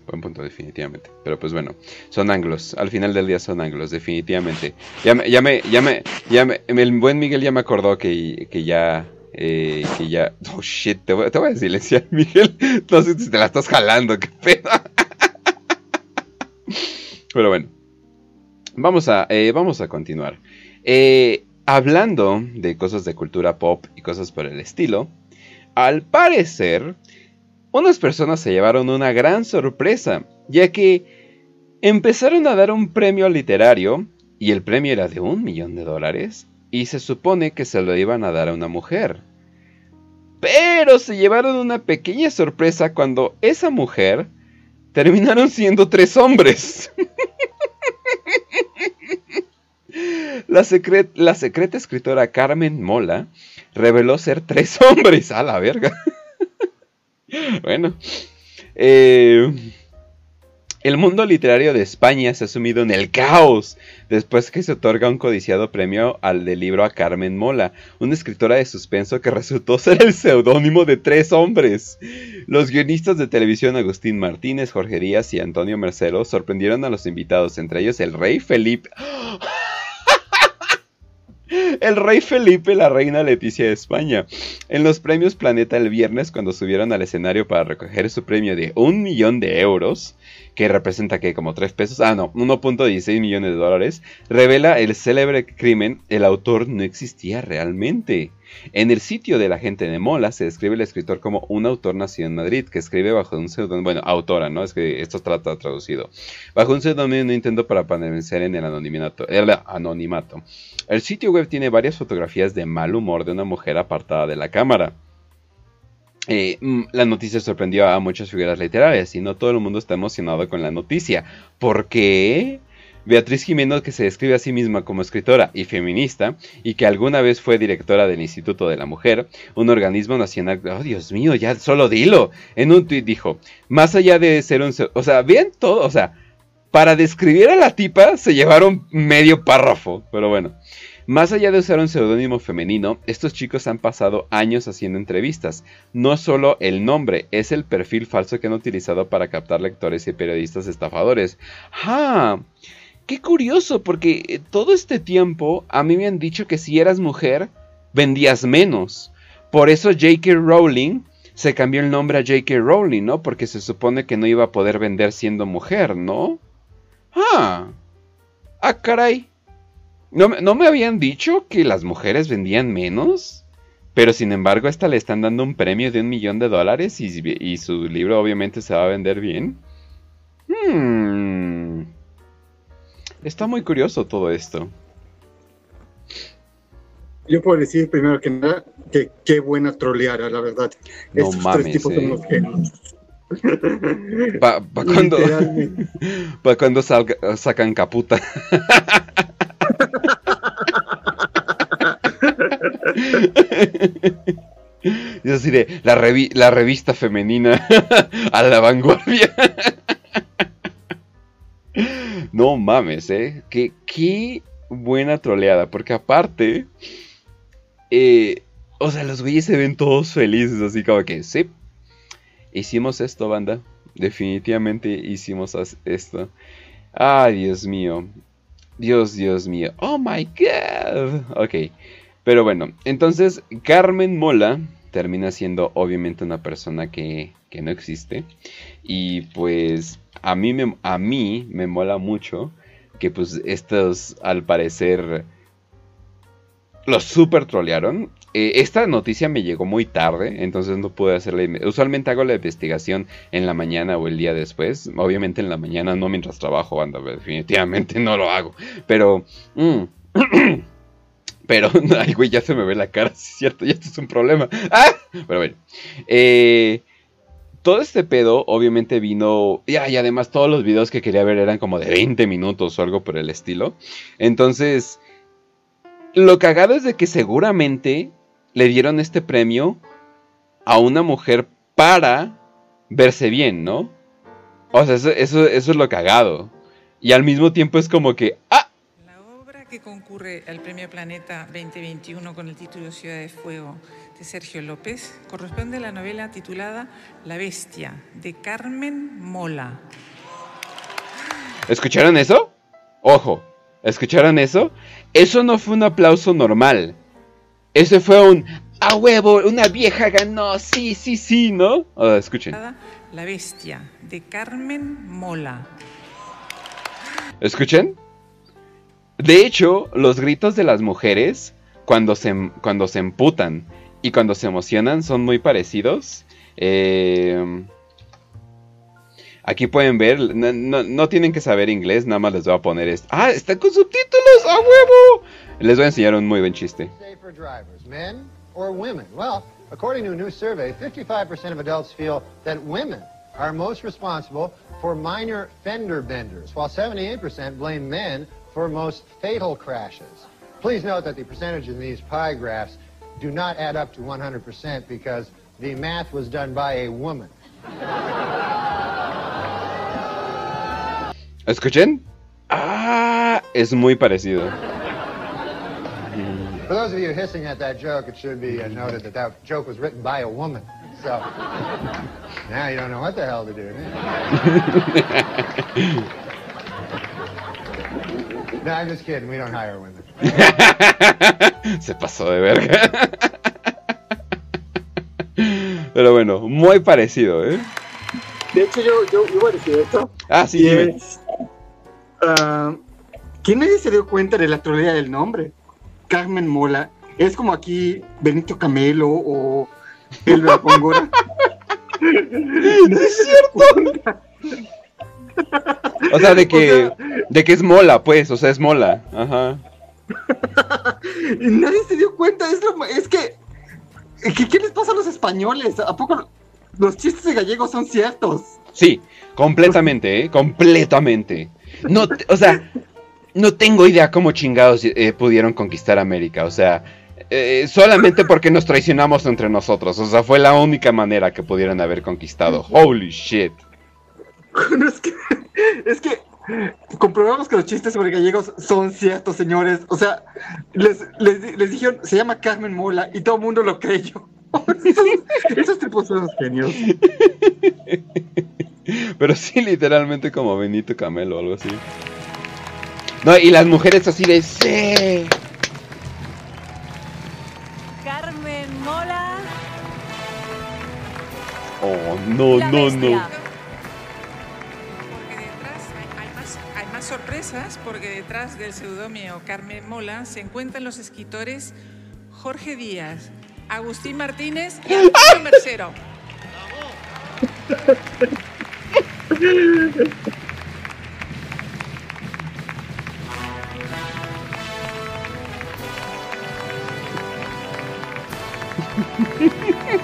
Buen punto, definitivamente. Pero pues bueno, son anglos. Al final del día son anglos, definitivamente. Ya me, ya me, ya me, ya me, el buen Miguel ya me acordó que, que ya, eh, que ya, oh shit, te voy, te voy a silenciar, *laughs* Miguel. No sé si te la estás jalando, qué pedo. *laughs* Pero bueno, vamos a, eh, vamos a continuar. Eh, hablando de cosas de cultura pop y cosas por el estilo, al parecer, unas personas se llevaron una gran sorpresa, ya que empezaron a dar un premio literario, y el premio era de un millón de dólares, y se supone que se lo iban a dar a una mujer. Pero se llevaron una pequeña sorpresa cuando esa mujer terminaron siendo tres hombres. *laughs* La, secret- la secreta escritora Carmen Mola reveló ser tres *laughs* hombres. A la verga. *laughs* bueno. Eh, el mundo literario de España se ha sumido en el caos después que se otorga un codiciado premio al del libro a Carmen Mola, una escritora de suspenso que resultó ser el seudónimo de tres hombres. Los guionistas de televisión Agustín Martínez, Jorge Díaz y Antonio Mercero sorprendieron a los invitados, entre ellos el rey Felipe. El rey Felipe y la reina Leticia de España. En los premios Planeta el viernes, cuando subieron al escenario para recoger su premio de un millón de euros, que representa que como 3 pesos, ah no, 1.16 millones de dólares, revela el célebre crimen, el autor no existía realmente. En el sitio de la gente de Mola se describe el escritor como un autor nacido en Madrid, que escribe bajo un seudónimo, bueno, autora, ¿no? Es que esto trata traducido. Bajo un seudónimo no intento para permanecer en el anonimato. El anonimato. El sitio web tiene varias fotografías de mal humor de una mujer apartada de la cámara. Eh, mm, la noticia sorprendió a muchas figuras literarias y no todo el mundo está emocionado con la noticia. ¿Por qué? Beatriz Jiménez, que se describe a sí misma como escritora y feminista, y que alguna vez fue directora del Instituto de la Mujer, un organismo nacional. ¡Oh, Dios mío! Ya solo dilo. En un tuit dijo: Más allá de ser un. O sea, bien todo. O sea, para describir a la tipa se llevaron medio párrafo. Pero bueno. Más allá de usar un seudónimo femenino, estos chicos han pasado años haciendo entrevistas. No solo el nombre, es el perfil falso que han utilizado para captar lectores y periodistas estafadores. ¡Ah! Qué curioso, porque eh, todo este tiempo a mí me han dicho que si eras mujer, vendías menos. Por eso J.K. Rowling se cambió el nombre a J.K. Rowling, ¿no? Porque se supone que no iba a poder vender siendo mujer, ¿no? Ah. Ah, caray. ¿No, no me habían dicho que las mujeres vendían menos? Pero sin embargo, esta le están dando un premio de un millón de dólares y, y su libro obviamente se va a vender bien. Hmm. Está muy curioso todo esto. Yo puedo decir primero que nada que qué buena troleada, la verdad. No Estos mames, tres tipos eh. son unos genios. Pa, pa cuando, *laughs* pa cuando salga- sacan caputa. *laughs* Es así de la, revi- la revista femenina *laughs* a la vanguardia. *laughs* No mames, eh. Qué, qué buena troleada. Porque aparte, eh, o sea, los güeyes se ven todos felices, así como que, sí, hicimos esto, banda. Definitivamente hicimos esto. Ay, Dios mío. Dios, Dios mío. Oh my god. Ok. Pero bueno, entonces Carmen Mola termina siendo obviamente una persona que, que no existe. Y pues a mí, me, a mí me mola mucho que pues estos al parecer los super trolearon. Eh, esta noticia me llegó muy tarde, entonces no pude hacerla. Usualmente hago la investigación en la mañana o el día después. Obviamente en la mañana, no mientras trabajo, banda. Definitivamente no lo hago. Pero. mm, *clears throat* pero, *laughs* ay, güey, ya se me ve la cara, sí es cierto, ya esto es un problema. *laughs* ¡Ah! Pero bueno. Eh, todo este pedo, obviamente vino. Ya, y además, todos los videos que quería ver eran como de 20 minutos o algo por el estilo. Entonces. Lo cagado es de que seguramente le dieron este premio a una mujer para verse bien, ¿no? O sea, eso, eso, eso es lo cagado. Y al mismo tiempo es como que, ah, La obra que concurre al Premio Planeta 2021 con el título Ciudad de Fuego de Sergio López corresponde a la novela titulada La Bestia de Carmen Mola. ¿escucharon eso? Ojo, ¿escucharon eso? Eso no fue un aplauso normal. Ese fue un, a huevo, una vieja ganó, sí, sí, sí, ¿no? Escuchen. La Bestia de Carmen Mola. ¿Escuchen? De hecho, los gritos de las mujeres cuando se, cuando se emputan y cuando se emocionan son muy parecidos. Eh, aquí pueden ver, no, no- no tienen que saber inglés, nada más les voy a poner esto. ¡Ah, está con subtítulos! ¡A huevo! Les voy a enseñar un muy buen chiste. or women? Well, according to a new survey, 55% of adults feel that women are most responsible for minor fender benders, while 78% blame men for most fatal crashes. Please note that the percentage in these pie graphs do not add up to 100% because the math was done by a woman. ¿Escuchen? ¡Ah! Es muy parecido. For those of you hissing at that joke, it should be uh, noted that that joke was written by a woman. So now you don't know what the hell to do. *laughs* no, I'm just kidding. We don't hire women. *laughs* Se pasó de verga. Pero bueno, muy parecido, ¿eh? De hecho, yo, yo, yo voy a decir esto. Ah, sí, dime. es, ah, que nadie se dio cuenta de la trolea del nombre. Carmen Mola. Es como aquí Benito Camelo o el Góngora. *laughs* es cierto. O sea, de que, de que es mola, pues, o sea, es mola. Ajá. *laughs* Y nadie se dio cuenta. Es, lo- es que, ¿qué, qué les pasa a los españoles? ¿A poco los chistes de gallegos son ciertos? Sí, completamente, ¿eh? Completamente. No, o sea, no tengo idea cómo chingados eh, pudieron conquistar América. O sea, eh, solamente porque nos traicionamos entre nosotros. O sea, fue la única manera que pudieron haber conquistado. Holy shit. *laughs* No, es que, es que comprobamos que los chistes sobre gallegos son ciertos, señores. O sea, les, les, les dijeron, se llama Carmen Mola y todo el mundo lo creyó. *laughs* esos, esos tipos son los genios. Pero sí, literalmente como Benito Camelo o algo así. No, y las mujeres así de sí. Carmen Mola. Oh, no, la no, bestia. no. Sorpresas, porque detrás del seudónimo Carmen Mola se encuentran los escritores Jorge Díaz, Agustín Martínez y Antonio Mercero. *laughs*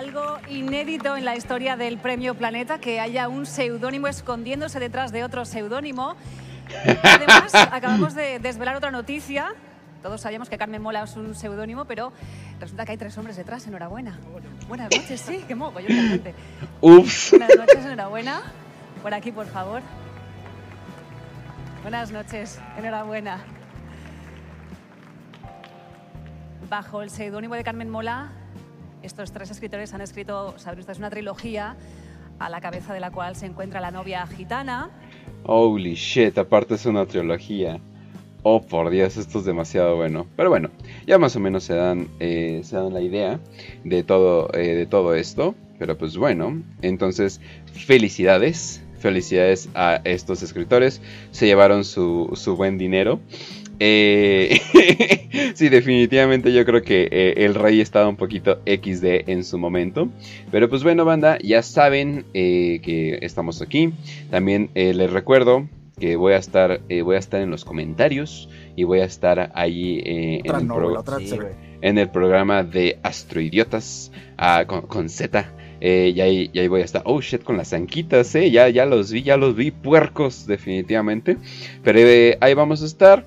algo inédito en la historia del Premio Planeta, que haya un seudónimo escondiéndose detrás de otro seudónimo. Además, *laughs* acabamos de desvelar otra noticia. Todos sabíamos que Carmen Mola es un seudónimo, pero resulta que hay tres hombres detrás. Enhorabuena. Buenas noches, sí, qué mogo, yo realmente. Ups. Buenas noches, enhorabuena. Por aquí, por favor. Buenas noches, enhorabuena. Bajo el seudónimo de Carmen Mola, estos tres escritores han escrito, saben ustedes, una trilogía a la cabeza de la cual se encuentra la novia gitana. Holy shit, aparte es una trilogía. Oh, por Dios, esto es demasiado bueno. Pero bueno, ya más o menos se dan, eh, se dan la idea de todo, eh, de todo esto. Pero pues bueno, entonces felicidades. Felicidades a estos escritores. Se llevaron su, su buen dinero. Eh, *laughs* sí, definitivamente yo creo que eh, el rey estaba un poquito XD en su momento. Pero pues bueno, banda, ya saben eh, que estamos aquí. También eh, les recuerdo que voy a estar eh, voy a estar en los comentarios y voy a estar ahí eh, en, el novela, pro- otra sí, serie. en el programa de Astroidiotas ah, con, con Z. Eh, y, ahí, y ahí voy a estar. Oh shit, con las zanquitas, eh. Ya, ya los vi, ya los vi. Puercos, definitivamente. Pero eh, ahí vamos a estar.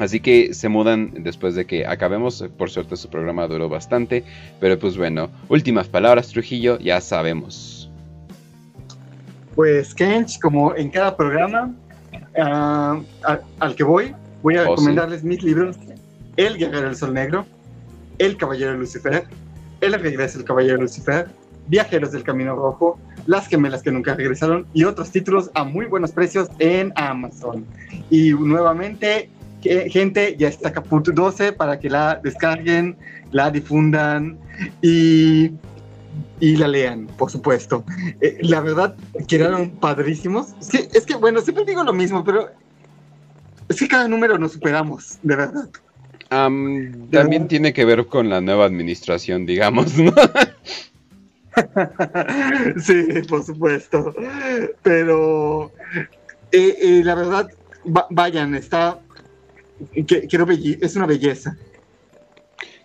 Así que se mudan después de que acabemos. Por suerte su programa duró bastante. Pero pues bueno, últimas palabras, Trujillo, ya sabemos. Pues Kench, como en cada programa ah, al que voy, voy a Oh, sí. recomendarles mis libros: El Guerrero del Sol Negro, El Caballero de Lucifer, El Regreso del Caballero de Lucifer, Viajeros del Camino Rojo, Las Gemelas que Nunca Regresaron y otros títulos a muy buenos precios en Amazon. Y nuevamente, gente, ya está Caput 12 para que la descarguen, la difundan y y la lean, por supuesto. Eh, la verdad, quedaron padrísimos. Que, es que, bueno, siempre digo lo mismo, pero es que cada número nos superamos, de verdad. Am, también tiene que ver con la nueva administración, digamos, ¿no? *laughs* sí, por supuesto. Pero eh, eh, la verdad, va- vayan, está. Que- es una belleza.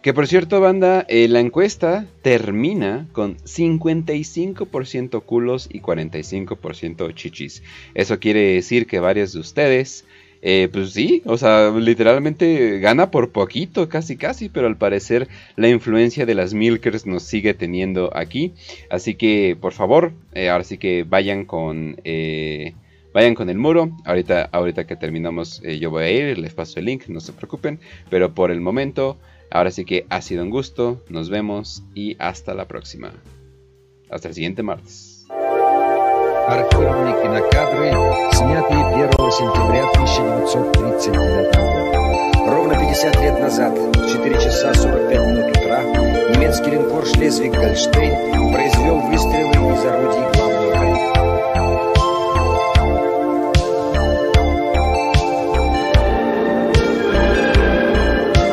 Que por cierto, banda, eh, la encuesta termina con 55% culos y 45% chichis. Eso quiere decir que varios de ustedes, eh, pues sí, o sea, literalmente gana por poquito, casi casi, pero al parecer la influencia de las milkers nos sigue teniendo aquí. Así que, por favor, eh, ahora sí que vayan con... eh, Vayan con el muro. Ahorita, ahorita que terminamos, eh, yo voy a ir, les paso el link, no se preocupen. Pero por el momento, ahora sí que ha sido un gusto. Nos vemos y hasta la próxima. Hasta el siguiente martes. Архивные кинокадры, снятые 1 сентября 1939 года. Ровно 50 лет назад, в 4 часа 45 минут утра, немецкий линкор «Шлезвиг-Гольштейн» произвел выстрелы